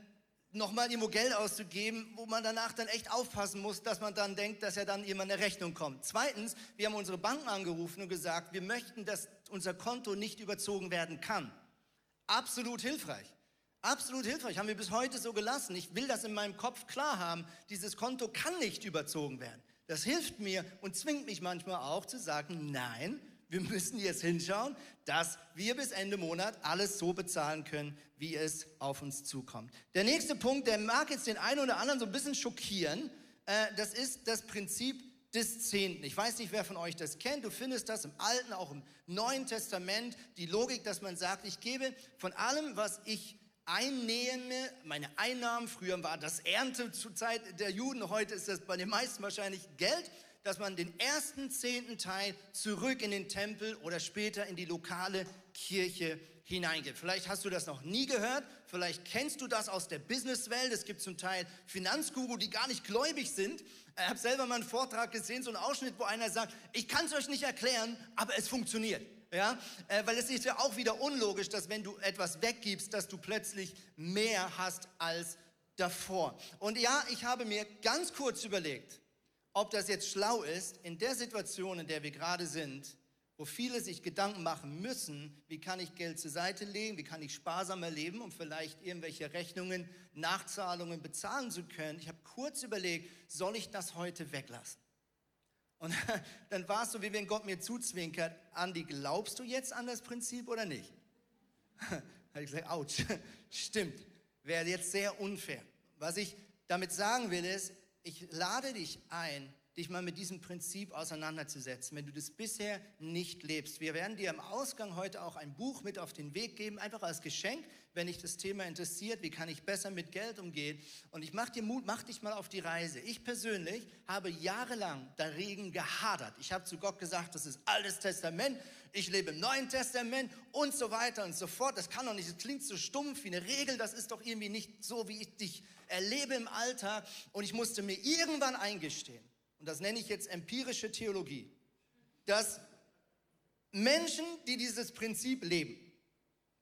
nochmal irgendwo Geld auszugeben, wo man danach dann echt aufpassen muss, dass man dann denkt, dass ja dann jemand eine Rechnung kommt. Zweitens, wir haben unsere Banken angerufen und gesagt, wir möchten, dass unser Konto nicht überzogen werden kann. Absolut hilfreich. Absolut hilfreich. Haben wir bis heute so gelassen. Ich will das in meinem Kopf klar haben. Dieses Konto kann nicht überzogen werden. Das hilft mir und zwingt mich manchmal auch zu sagen, nein, wir müssen jetzt hinschauen, dass wir bis Ende Monat alles so bezahlen können, wie es auf uns zukommt. Der nächste Punkt, der mag jetzt den einen oder anderen so ein bisschen schockieren, äh, das ist das Prinzip des Zehnten. Ich weiß nicht, wer von euch das kennt. Du findest das im Alten, auch im Neuen Testament. Die Logik, dass man sagt, ich gebe von allem, was ich einnehme, meine Einnahmen, früher war das Ernte zur Zeit der Juden, heute ist das bei den meisten wahrscheinlich Geld, dass man den ersten zehnten Teil zurück in den Tempel oder später in die lokale Kirche hineingibt. Vielleicht hast du das noch nie gehört, vielleicht kennst du das aus der Businesswelt. Es gibt zum Teil Finanzguru, die gar nicht gläubig sind. Ich habe selber mal einen Vortrag gesehen, so einen Ausschnitt, wo einer sagt, ich kann es euch nicht erklären, aber es funktioniert. Ja, äh, weil es ist ja auch wieder unlogisch, dass wenn du etwas weggibst, dass du plötzlich mehr hast als davor. Und ja, ich habe mir ganz kurz überlegt, ob das jetzt schlau ist, in der Situation, in der wir gerade sind, wo viele sich Gedanken machen müssen, wie kann ich Geld zur Seite legen, wie kann ich sparsamer leben, um vielleicht irgendwelche Rechnungen, Nachzahlungen bezahlen zu können. Ich habe kurz überlegt, soll ich das heute weglassen? Und dann war es so, wie wenn Gott mir zuzwinkert, Andi, glaubst du jetzt an das Prinzip oder nicht? habe ich gesagt, ouch, stimmt, wäre jetzt sehr unfair. Was ich damit sagen will, ist, ich lade dich ein, dich mal mit diesem Prinzip auseinanderzusetzen, wenn du das bisher nicht lebst. Wir werden dir im Ausgang heute auch ein Buch mit auf den Weg geben, einfach als Geschenk, wenn dich das Thema interessiert, wie kann ich besser mit Geld umgehen. Und ich mach dir Mut, mach dich mal auf die Reise. Ich persönlich habe jahrelang dagegen gehadert. Ich habe zu Gott gesagt, das ist Altes Testament, ich lebe im Neuen Testament und so weiter und so fort. Das kann doch nicht, das klingt so stumpf wie eine Regel, das ist doch irgendwie nicht so, wie ich dich erlebe im Alltag und ich musste mir irgendwann eingestehen, und das nenne ich jetzt empirische Theologie, dass Menschen, die dieses Prinzip leben,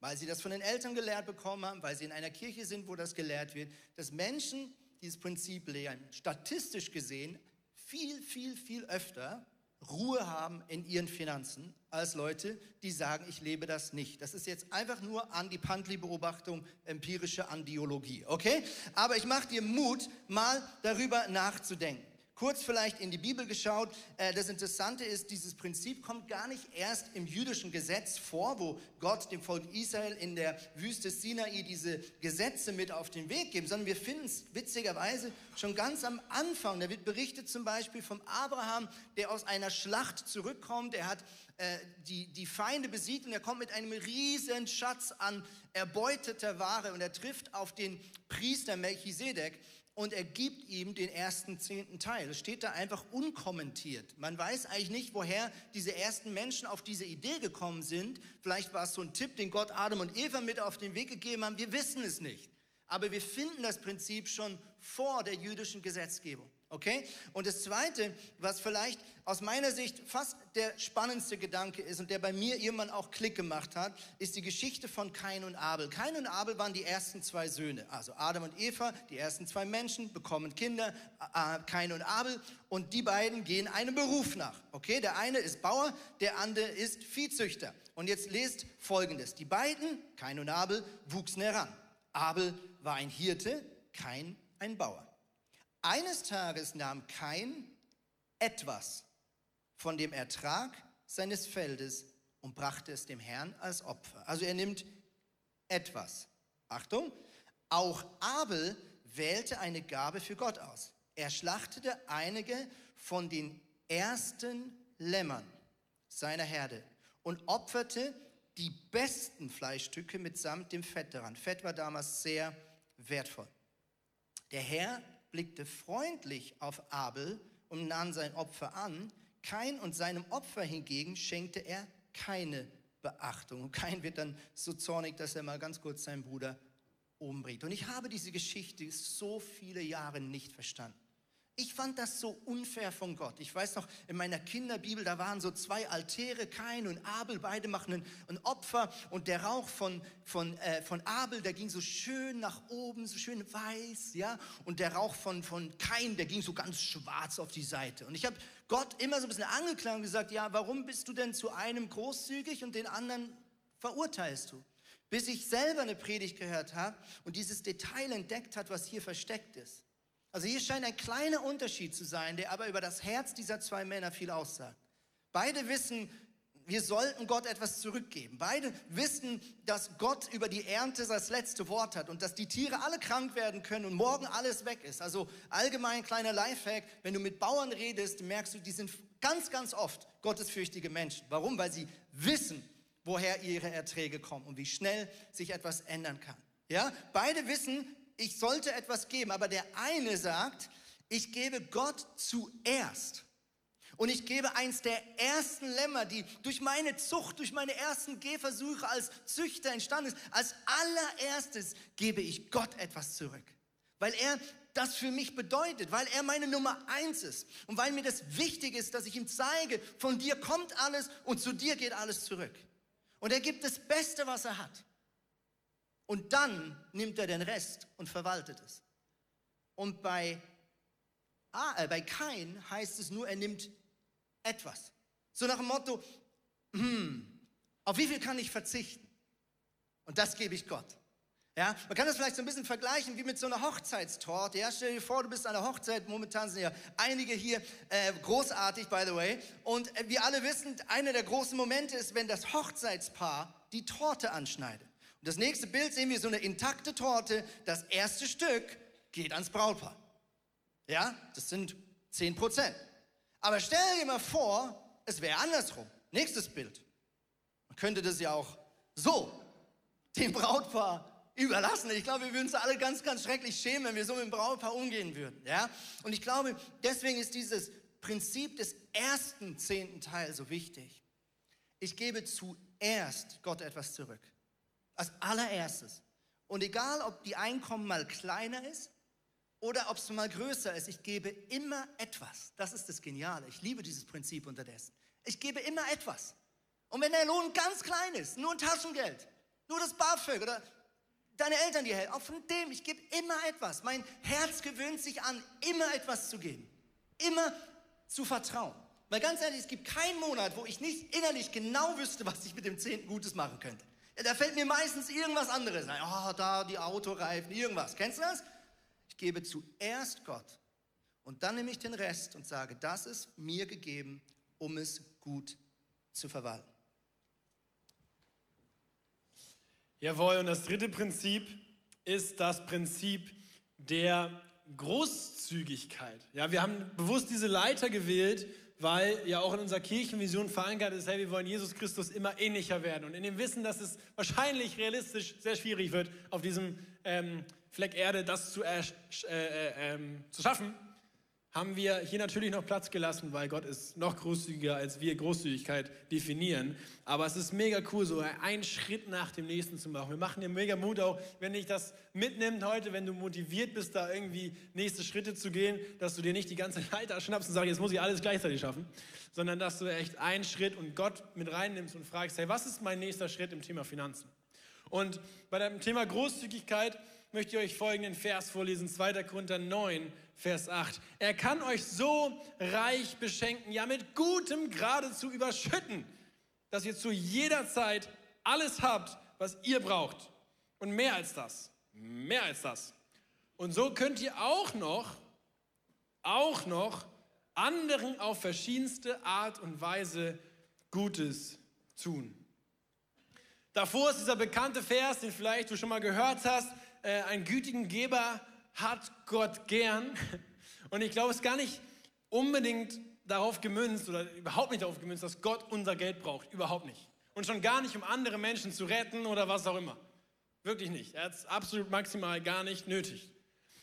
weil sie das von den Eltern gelehrt bekommen haben, weil sie in einer Kirche sind, wo das gelehrt wird, dass Menschen dieses Prinzip lehren, statistisch gesehen viel, viel, viel öfter Ruhe haben in ihren Finanzen als Leute, die sagen, ich lebe das nicht. Das ist jetzt einfach nur an die Pantli-Beobachtung, empirische Andiologie, okay? Aber ich mache dir Mut, mal darüber nachzudenken kurz vielleicht in die Bibel geschaut. Äh, das Interessante ist, dieses Prinzip kommt gar nicht erst im jüdischen Gesetz vor, wo Gott dem Volk Israel in der Wüste Sinai diese Gesetze mit auf den Weg gibt, sondern wir finden es witzigerweise schon ganz am Anfang. Da wird berichtet zum Beispiel vom Abraham, der aus einer Schlacht zurückkommt. Er hat äh, die, die Feinde besiegt und er kommt mit einem riesen Schatz an erbeuteter Ware und er trifft auf den Priester Melchisedek und er gibt ihm den ersten zehnten Teil. Es steht da einfach unkommentiert. Man weiß eigentlich nicht, woher diese ersten Menschen auf diese Idee gekommen sind. Vielleicht war es so ein Tipp, den Gott Adam und Eva mit auf den Weg gegeben haben. Wir wissen es nicht. Aber wir finden das Prinzip schon vor der jüdischen Gesetzgebung. Okay? Und das Zweite, was vielleicht aus meiner Sicht fast der spannendste Gedanke ist und der bei mir irgendwann auch Klick gemacht hat, ist die Geschichte von Kain und Abel. Kain und Abel waren die ersten zwei Söhne, also Adam und Eva, die ersten zwei Menschen, bekommen Kinder, äh, Kain und Abel, und die beiden gehen einem Beruf nach. Okay? Der eine ist Bauer, der andere ist Viehzüchter. Und jetzt lest Folgendes. Die beiden, Kain und Abel, wuchsen heran. Abel war ein Hirte, Kain ein Bauer. Eines Tages nahm Kain etwas von dem Ertrag seines Feldes und brachte es dem Herrn als Opfer. Also er nimmt etwas. Achtung, auch Abel wählte eine Gabe für Gott aus. Er schlachtete einige von den ersten Lämmern seiner Herde und opferte die besten Fleischstücke mitsamt dem Fett daran. Fett war damals sehr wertvoll. Der Herr blickte freundlich auf Abel und nahm sein Opfer an. Kain und seinem Opfer hingegen schenkte er keine Beachtung. Und Kain wird dann so zornig, dass er mal ganz kurz seinen Bruder umbringt. Und ich habe diese Geschichte so viele Jahre nicht verstanden. Ich fand das so unfair von Gott. Ich weiß noch, in meiner Kinderbibel, da waren so zwei Altäre, Kain und Abel, beide machen ein, ein Opfer und der Rauch von, von, äh, von Abel, der ging so schön nach oben, so schön weiß, ja, und der Rauch von, von Kain, der ging so ganz schwarz auf die Seite. Und ich habe Gott immer so ein bisschen angeklagt und gesagt, ja, warum bist du denn zu einem großzügig und den anderen verurteilst du? Bis ich selber eine Predigt gehört habe und dieses Detail entdeckt hat, was hier versteckt ist. Also hier scheint ein kleiner Unterschied zu sein, der aber über das Herz dieser zwei Männer viel aussagt. Beide wissen, wir sollten Gott etwas zurückgeben. Beide wissen, dass Gott über die Ernte das letzte Wort hat und dass die Tiere alle krank werden können und morgen alles weg ist. Also allgemein kleiner Lifehack, wenn du mit Bauern redest, merkst du, die sind ganz, ganz oft gottesfürchtige Menschen. Warum? Weil sie wissen, woher ihre Erträge kommen und wie schnell sich etwas ändern kann. Ja, beide wissen, ich sollte etwas geben, aber der eine sagt, ich gebe Gott zuerst. Und ich gebe eins der ersten Lämmer, die durch meine Zucht, durch meine ersten Gehversuche als Züchter entstanden ist. Als allererstes gebe ich Gott etwas zurück. Weil er das für mich bedeutet, weil er meine Nummer eins ist und weil mir das wichtig ist, dass ich ihm zeige, von dir kommt alles und zu dir geht alles zurück. Und er gibt das Beste, was er hat. Und dann nimmt er den Rest und verwaltet es. Und bei, ah, äh, bei Kain heißt es nur, er nimmt etwas. So nach dem Motto, hm, auf wie viel kann ich verzichten? Und das gebe ich Gott. Ja, man kann das vielleicht so ein bisschen vergleichen wie mit so einer Hochzeitstorte. Ja, stell dir vor, du bist an der Hochzeit. Momentan sind ja einige hier äh, großartig, by the way. Und äh, wir alle wissen, einer der großen Momente ist, wenn das Hochzeitspaar die Torte anschneidet. Das nächste Bild sehen wir so eine intakte Torte. Das erste Stück geht ans Brautpaar. Ja, das sind 10 Prozent. Aber stell dir mal vor, es wäre andersrum. Nächstes Bild. Man könnte das ja auch so dem Brautpaar überlassen. Ich glaube, wir würden uns alle ganz, ganz schrecklich schämen, wenn wir so mit dem Brautpaar umgehen würden. Ja? Und ich glaube, deswegen ist dieses Prinzip des ersten zehnten Teils so wichtig. Ich gebe zuerst Gott etwas zurück. Als allererstes. Und egal, ob die Einkommen mal kleiner ist oder ob es mal größer ist, ich gebe immer etwas. Das ist das Geniale. Ich liebe dieses Prinzip unterdessen. Ich gebe immer etwas. Und wenn der Lohn ganz klein ist, nur ein Taschengeld, nur das BAföG oder deine Eltern dir helfen, auch von dem, ich gebe immer etwas. Mein Herz gewöhnt sich an, immer etwas zu geben. Immer zu vertrauen. Weil ganz ehrlich, es gibt keinen Monat, wo ich nicht innerlich genau wüsste, was ich mit dem Zehnten Gutes machen könnte. Da fällt mir meistens irgendwas anderes ein. Oh, da die Autoreifen, irgendwas. Kennst du das? Ich gebe zuerst Gott und dann nehme ich den Rest und sage, das ist mir gegeben, um es gut zu verwalten. Jawohl, und das dritte Prinzip ist das Prinzip der Großzügigkeit. Ja, wir haben bewusst diese Leiter gewählt, weil ja auch in unserer Kirchenvision verankert ist, hey, wir wollen Jesus Christus immer ähnlicher werden. Und in dem Wissen, dass es wahrscheinlich realistisch sehr schwierig wird, auf diesem ähm, Fleck Erde das zu, äh, äh, äh, zu schaffen, haben wir hier natürlich noch Platz gelassen, weil Gott ist noch großzügiger, als wir Großzügigkeit definieren. Aber es ist mega cool, so einen Schritt nach dem nächsten zu machen. Wir machen dir mega Mut auch, wenn dich das mitnimmt heute, wenn du motiviert bist, da irgendwie nächste Schritte zu gehen, dass du dir nicht die ganze Leiter schnappst und sagst, jetzt muss ich alles gleichzeitig schaffen, sondern dass du echt einen Schritt und Gott mit reinnimmst und fragst, hey, was ist mein nächster Schritt im Thema Finanzen? Und bei dem Thema Großzügigkeit möchte ich euch folgenden Vers vorlesen, 2. Korinther 9, Vers 8. Er kann euch so reich beschenken, ja mit gutem geradezu überschütten, dass ihr zu jeder Zeit alles habt, was ihr braucht. Und mehr als das. Mehr als das. Und so könnt ihr auch noch, auch noch anderen auf verschiedenste Art und Weise Gutes tun. Davor ist dieser bekannte Vers, den vielleicht du schon mal gehört hast, äh, einen gütigen Geber hat Gott gern. Und ich glaube, es ist gar nicht unbedingt darauf gemünzt oder überhaupt nicht darauf gemünzt, dass Gott unser Geld braucht. Überhaupt nicht. Und schon gar nicht, um andere Menschen zu retten oder was auch immer. Wirklich nicht. Er hat es absolut maximal gar nicht nötig.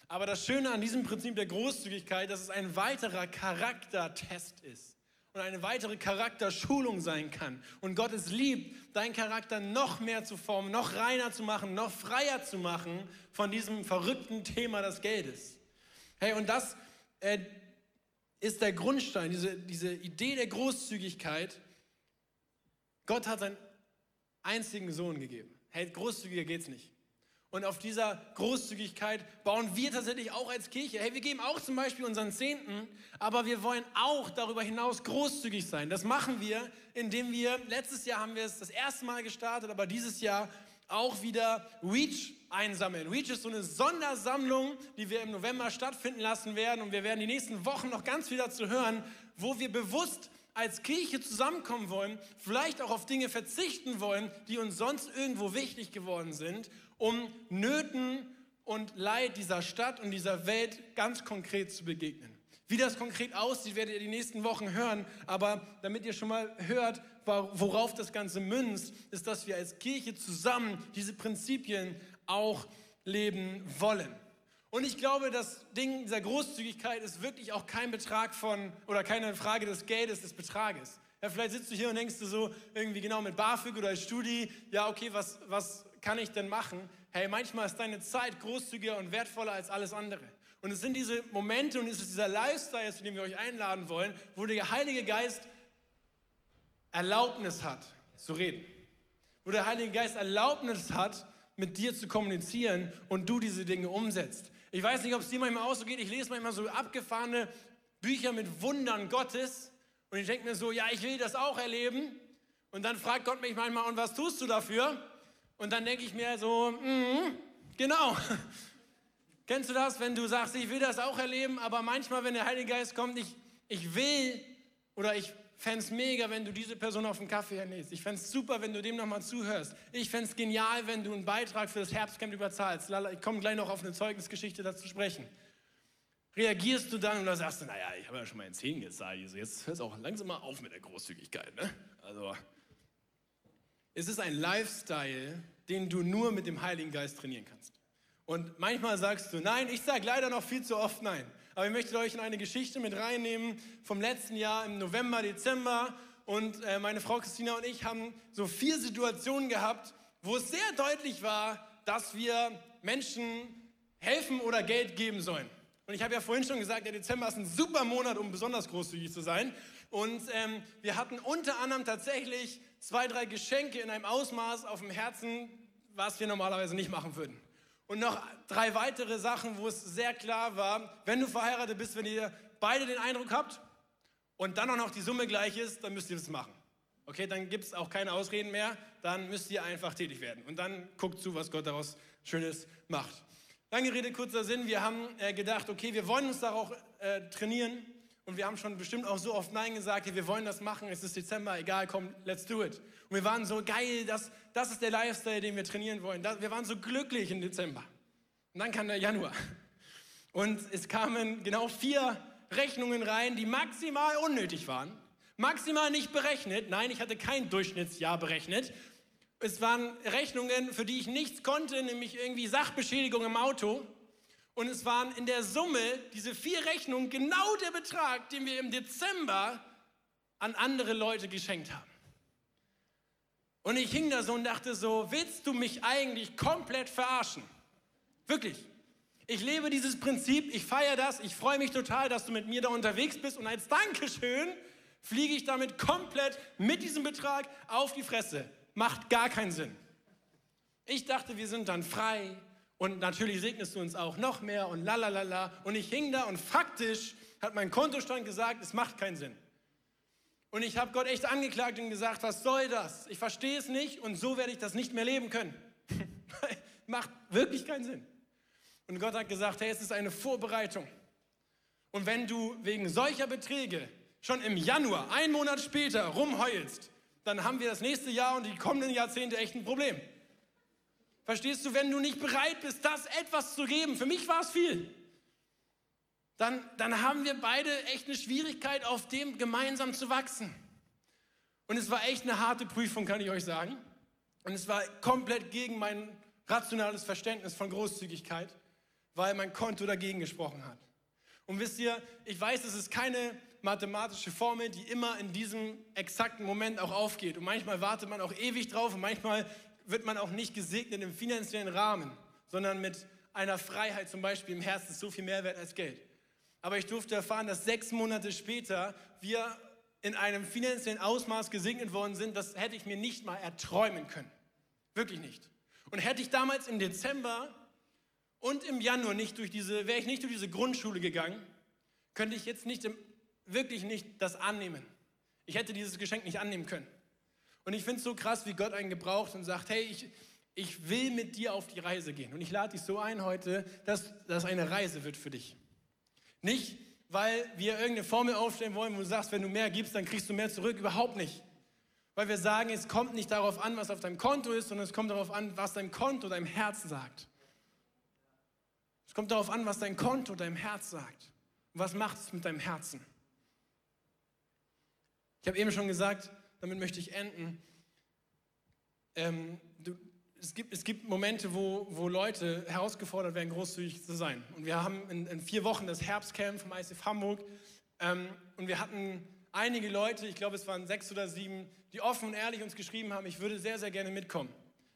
Aber das Schöne an diesem Prinzip der Großzügigkeit, dass es ein weiterer Charaktertest ist und eine weitere Charakterschulung sein kann. Und Gott es liebt, deinen Charakter noch mehr zu formen, noch reiner zu machen, noch freier zu machen von diesem verrückten Thema des Geldes. Hey, und das äh, ist der Grundstein, diese, diese Idee der Großzügigkeit. Gott hat seinen einzigen Sohn gegeben. Hey, großzügiger geht's nicht. Und auf dieser Großzügigkeit bauen wir tatsächlich auch als Kirche. Hey, wir geben auch zum Beispiel unseren Zehnten, aber wir wollen auch darüber hinaus großzügig sein. Das machen wir, indem wir, letztes Jahr haben wir es das erste Mal gestartet, aber dieses Jahr auch wieder Reach einsammeln. Reach ist so eine Sondersammlung, die wir im November stattfinden lassen werden und wir werden die nächsten Wochen noch ganz viel dazu hören, wo wir bewusst als Kirche zusammenkommen wollen, vielleicht auch auf Dinge verzichten wollen, die uns sonst irgendwo wichtig geworden sind um Nöten und Leid dieser Stadt und dieser Welt ganz konkret zu begegnen. Wie das konkret aussieht, werdet ihr die nächsten Wochen hören. Aber damit ihr schon mal hört, worauf das Ganze münzt, ist, dass wir als Kirche zusammen diese Prinzipien auch leben wollen. Und ich glaube, das Ding dieser Großzügigkeit ist wirklich auch kein Betrag von oder keine Frage des Geldes, des Betrages. Ja, vielleicht sitzt du hier und denkst du so irgendwie genau mit BAföG oder Studi, ja, okay, was, was kann ich denn machen? Hey, manchmal ist deine Zeit großzügiger und wertvoller als alles andere. Und es sind diese Momente und es ist dieser Lifestyle, zu dem wir euch einladen wollen, wo der Heilige Geist Erlaubnis hat zu reden. Wo der Heilige Geist Erlaubnis hat, mit dir zu kommunizieren und du diese Dinge umsetzt. Ich weiß nicht, ob es dir manchmal auch so geht. Ich lese manchmal so abgefahrene Bücher mit Wundern Gottes und ich denke mir so, ja, ich will das auch erleben. Und dann fragt Gott mich manchmal, und was tust du dafür? Und dann denke ich mir so, mm, genau. Kennst du das, wenn du sagst, ich will das auch erleben, aber manchmal, wenn der Heilige Geist kommt, ich, ich will oder ich fände es mega, wenn du diese Person auf den Kaffee ernährst. Ich fände es super, wenn du dem nochmal zuhörst. Ich fände es genial, wenn du einen Beitrag für das Herbstcamp überzahlst. Ich komme gleich noch auf eine Zeugnisgeschichte dazu sprechen. Reagierst du dann und sagst du, naja, ich habe ja schon mal in 10 gezahlt, jetzt hört es auch langsam mal auf mit der Großzügigkeit. Ne? Also es ist ein Lifestyle, den du nur mit dem Heiligen Geist trainieren kannst. Und manchmal sagst du nein, ich sage leider noch viel zu oft nein. Aber ich möchte euch in eine Geschichte mit reinnehmen vom letzten Jahr im November, Dezember. Und äh, meine Frau Christina und ich haben so vier Situationen gehabt, wo es sehr deutlich war, dass wir Menschen helfen oder Geld geben sollen. Und ich habe ja vorhin schon gesagt, der Dezember ist ein super Monat, um besonders großzügig zu sein. Und ähm, wir hatten unter anderem tatsächlich zwei, drei Geschenke in einem Ausmaß auf dem Herzen, was wir normalerweise nicht machen würden. Und noch drei weitere Sachen, wo es sehr klar war, wenn du verheiratet bist, wenn ihr beide den Eindruck habt und dann auch noch die Summe gleich ist, dann müsst ihr das machen. Okay, dann gibt es auch keine Ausreden mehr, dann müsst ihr einfach tätig werden. Und dann guckt zu, was Gott daraus Schönes macht. Lange Rede, kurzer Sinn, wir haben äh, gedacht, okay, wir wollen uns darauf äh, trainieren, und wir haben schon bestimmt auch so oft Nein gesagt, wir wollen das machen, es ist Dezember, egal, komm, let's do it. Und wir waren so geil, das, das ist der Lifestyle, den wir trainieren wollen. wir waren so glücklich im Dezember. Und dann kam der Januar. Und es kamen genau vier Rechnungen rein, die maximal unnötig waren. Maximal nicht berechnet. Nein, ich hatte kein Durchschnittsjahr berechnet. Es waren Rechnungen, für die ich nichts konnte, nämlich irgendwie Sachbeschädigung im Auto. Und es waren in der Summe, diese vier Rechnungen, genau der Betrag, den wir im Dezember an andere Leute geschenkt haben. Und ich hing da so und dachte so, willst du mich eigentlich komplett verarschen? Wirklich. Ich lebe dieses Prinzip, ich feiere das, ich freue mich total, dass du mit mir da unterwegs bist und als Dankeschön fliege ich damit komplett mit diesem Betrag auf die Fresse. Macht gar keinen Sinn. Ich dachte, wir sind dann frei, und natürlich segnest du uns auch noch mehr und lalalala. Und ich hing da und faktisch hat mein Kontostand gesagt, es macht keinen Sinn. Und ich habe Gott echt angeklagt und gesagt, was soll das? Ich verstehe es nicht und so werde ich das nicht mehr leben können. macht wirklich keinen Sinn. Und Gott hat gesagt, hey, es ist eine Vorbereitung. Und wenn du wegen solcher Beträge schon im Januar, einen Monat später, rumheulst, dann haben wir das nächste Jahr und die kommenden Jahrzehnte echt ein Problem. Verstehst du, wenn du nicht bereit bist, das etwas zu geben, für mich war es viel, dann, dann haben wir beide echt eine Schwierigkeit, auf dem gemeinsam zu wachsen. Und es war echt eine harte Prüfung, kann ich euch sagen. Und es war komplett gegen mein rationales Verständnis von Großzügigkeit, weil mein Konto dagegen gesprochen hat. Und wisst ihr, ich weiß, es ist keine mathematische Formel, die immer in diesem exakten Moment auch aufgeht. Und manchmal wartet man auch ewig drauf und manchmal wird man auch nicht gesegnet im finanziellen Rahmen, sondern mit einer Freiheit zum Beispiel im Herzen so viel mehr wert als Geld. Aber ich durfte erfahren, dass sechs Monate später wir in einem finanziellen Ausmaß gesegnet worden sind, das hätte ich mir nicht mal erträumen können. Wirklich nicht. Und hätte ich damals im Dezember und im Januar nicht durch diese, wäre ich nicht durch diese Grundschule gegangen, könnte ich jetzt nicht, wirklich nicht das annehmen. Ich hätte dieses Geschenk nicht annehmen können. Und ich finde es so krass, wie Gott einen gebraucht und sagt, hey, ich, ich will mit dir auf die Reise gehen. Und ich lade dich so ein heute, dass das eine Reise wird für dich. Nicht, weil wir irgendeine Formel aufstellen wollen, wo du sagst, wenn du mehr gibst, dann kriegst du mehr zurück. Überhaupt nicht. Weil wir sagen, es kommt nicht darauf an, was auf deinem Konto ist, sondern es kommt darauf an, was dein Konto deinem Herzen sagt. Es kommt darauf an, was dein Konto deinem Herz sagt. Und was macht es mit deinem Herzen? Ich habe eben schon gesagt, damit möchte ich enden. Ähm, du, es, gibt, es gibt Momente, wo, wo Leute herausgefordert werden, großzügig zu sein. Und wir haben in, in vier Wochen das Herbstcamp vom ICF Hamburg. Ähm, und wir hatten einige Leute, ich glaube es waren sechs oder sieben, die offen und ehrlich uns geschrieben haben, ich würde sehr, sehr gerne mitkommen.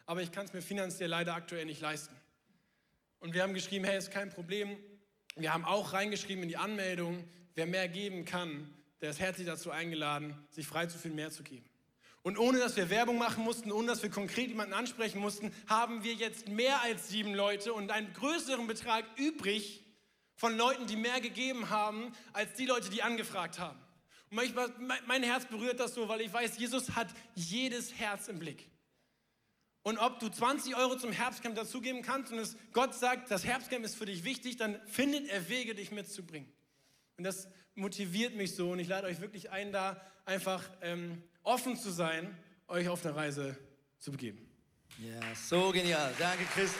Aber ich kann es mir finanziell leider aktuell nicht leisten. Und wir haben geschrieben, hey, ist kein Problem. Wir haben auch reingeschrieben in die Anmeldung, wer mehr geben kann, der ist herzlich dazu eingeladen, sich frei zu fühlen, mehr zu geben. Und ohne dass wir Werbung machen mussten, ohne dass wir konkret jemanden ansprechen mussten, haben wir jetzt mehr als sieben Leute und einen größeren Betrag übrig von Leuten, die mehr gegeben haben, als die Leute, die angefragt haben. Und manchmal, mein Herz berührt das so, weil ich weiß, Jesus hat jedes Herz im Blick. Und ob du 20 Euro zum Herbstcamp dazugeben kannst und es Gott sagt, das Herbstcamp ist für dich wichtig, dann findet er Wege, dich mitzubringen. Und das motiviert mich so und ich lade euch wirklich ein, da einfach ähm, offen zu sein, euch auf eine Reise zu begeben. Ja, so genial. Danke, Chris.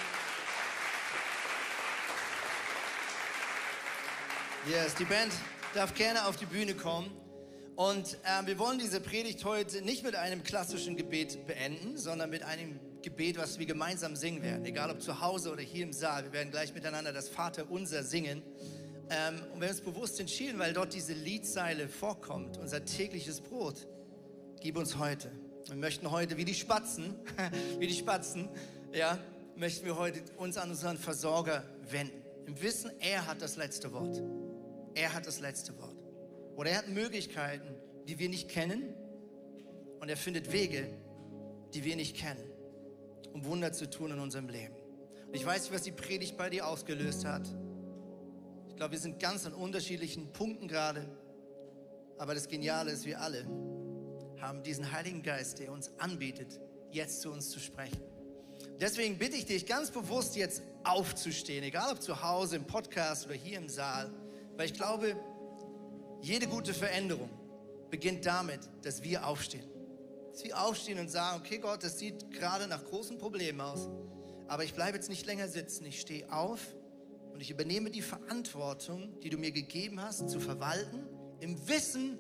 Yes, die Band darf gerne auf die Bühne kommen. Und äh, wir wollen diese Predigt heute nicht mit einem klassischen Gebet beenden, sondern mit einem Gebet, was wir gemeinsam singen werden. Egal ob zu Hause oder hier im Saal. Wir werden gleich miteinander das Vater unser singen. Ähm, und wir haben uns bewusst entschieden, weil dort diese Liedzeile vorkommt, unser tägliches Brot, gib uns heute. Wir möchten heute wie die Spatzen, wie die Spatzen, ja, möchten wir heute uns an unseren Versorger wenden. Im Wissen, er hat das letzte Wort. Er hat das letzte Wort. Oder er hat Möglichkeiten, die wir nicht kennen. Und er findet Wege, die wir nicht kennen, um Wunder zu tun in unserem Leben. Und ich weiß was die Predigt bei dir ausgelöst hat. Ich glaube, wir sind ganz an unterschiedlichen Punkten gerade. Aber das Geniale ist, wir alle haben diesen Heiligen Geist, der uns anbietet, jetzt zu uns zu sprechen. Deswegen bitte ich dich ganz bewusst jetzt aufzustehen, egal ob zu Hause, im Podcast oder hier im Saal, weil ich glaube, jede gute Veränderung beginnt damit, dass wir aufstehen. Dass wir aufstehen und sagen, okay Gott, das sieht gerade nach großen Problemen aus, aber ich bleibe jetzt nicht länger sitzen. Ich stehe auf und ich übernehme die Verantwortung, die du mir gegeben hast, zu verwalten, im Wissen,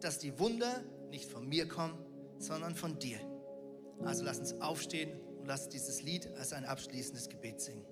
dass die Wunder nicht von mir kommen, sondern von dir. Also lass uns aufstehen und lass dieses Lied als ein abschließendes Gebet singen.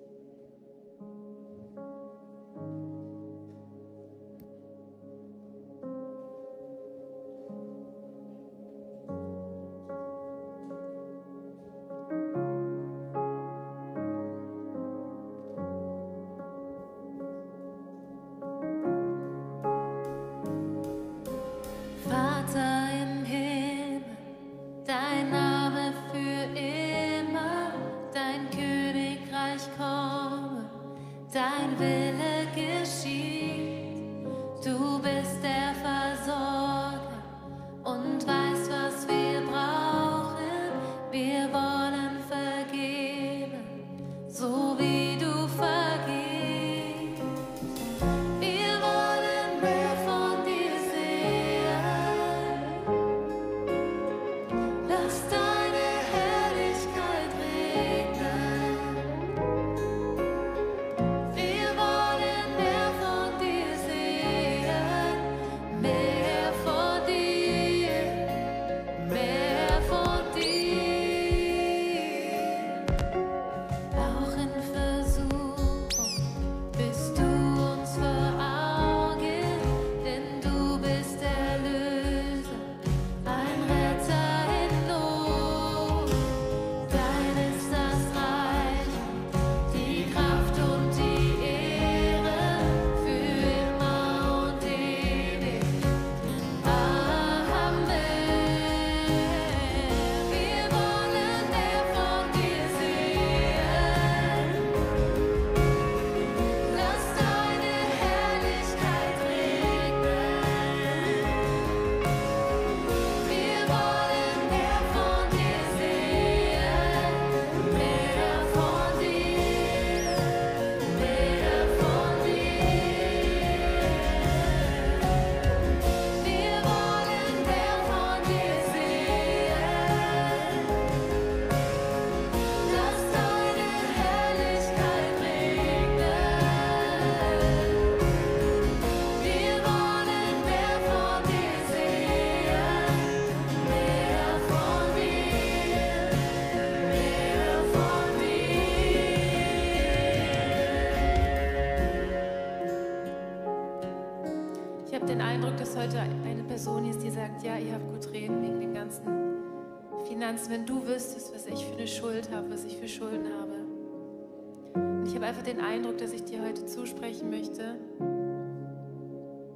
Habe einfach den Eindruck, dass ich dir heute zusprechen möchte.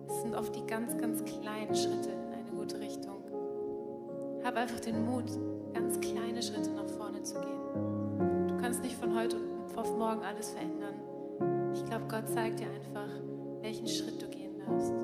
Es sind oft die ganz, ganz kleinen Schritte in eine gute Richtung. Hab einfach den Mut, ganz kleine Schritte nach vorne zu gehen. Du kannst nicht von heute auf morgen alles verändern. Ich glaube, Gott zeigt dir einfach, welchen Schritt du gehen darfst.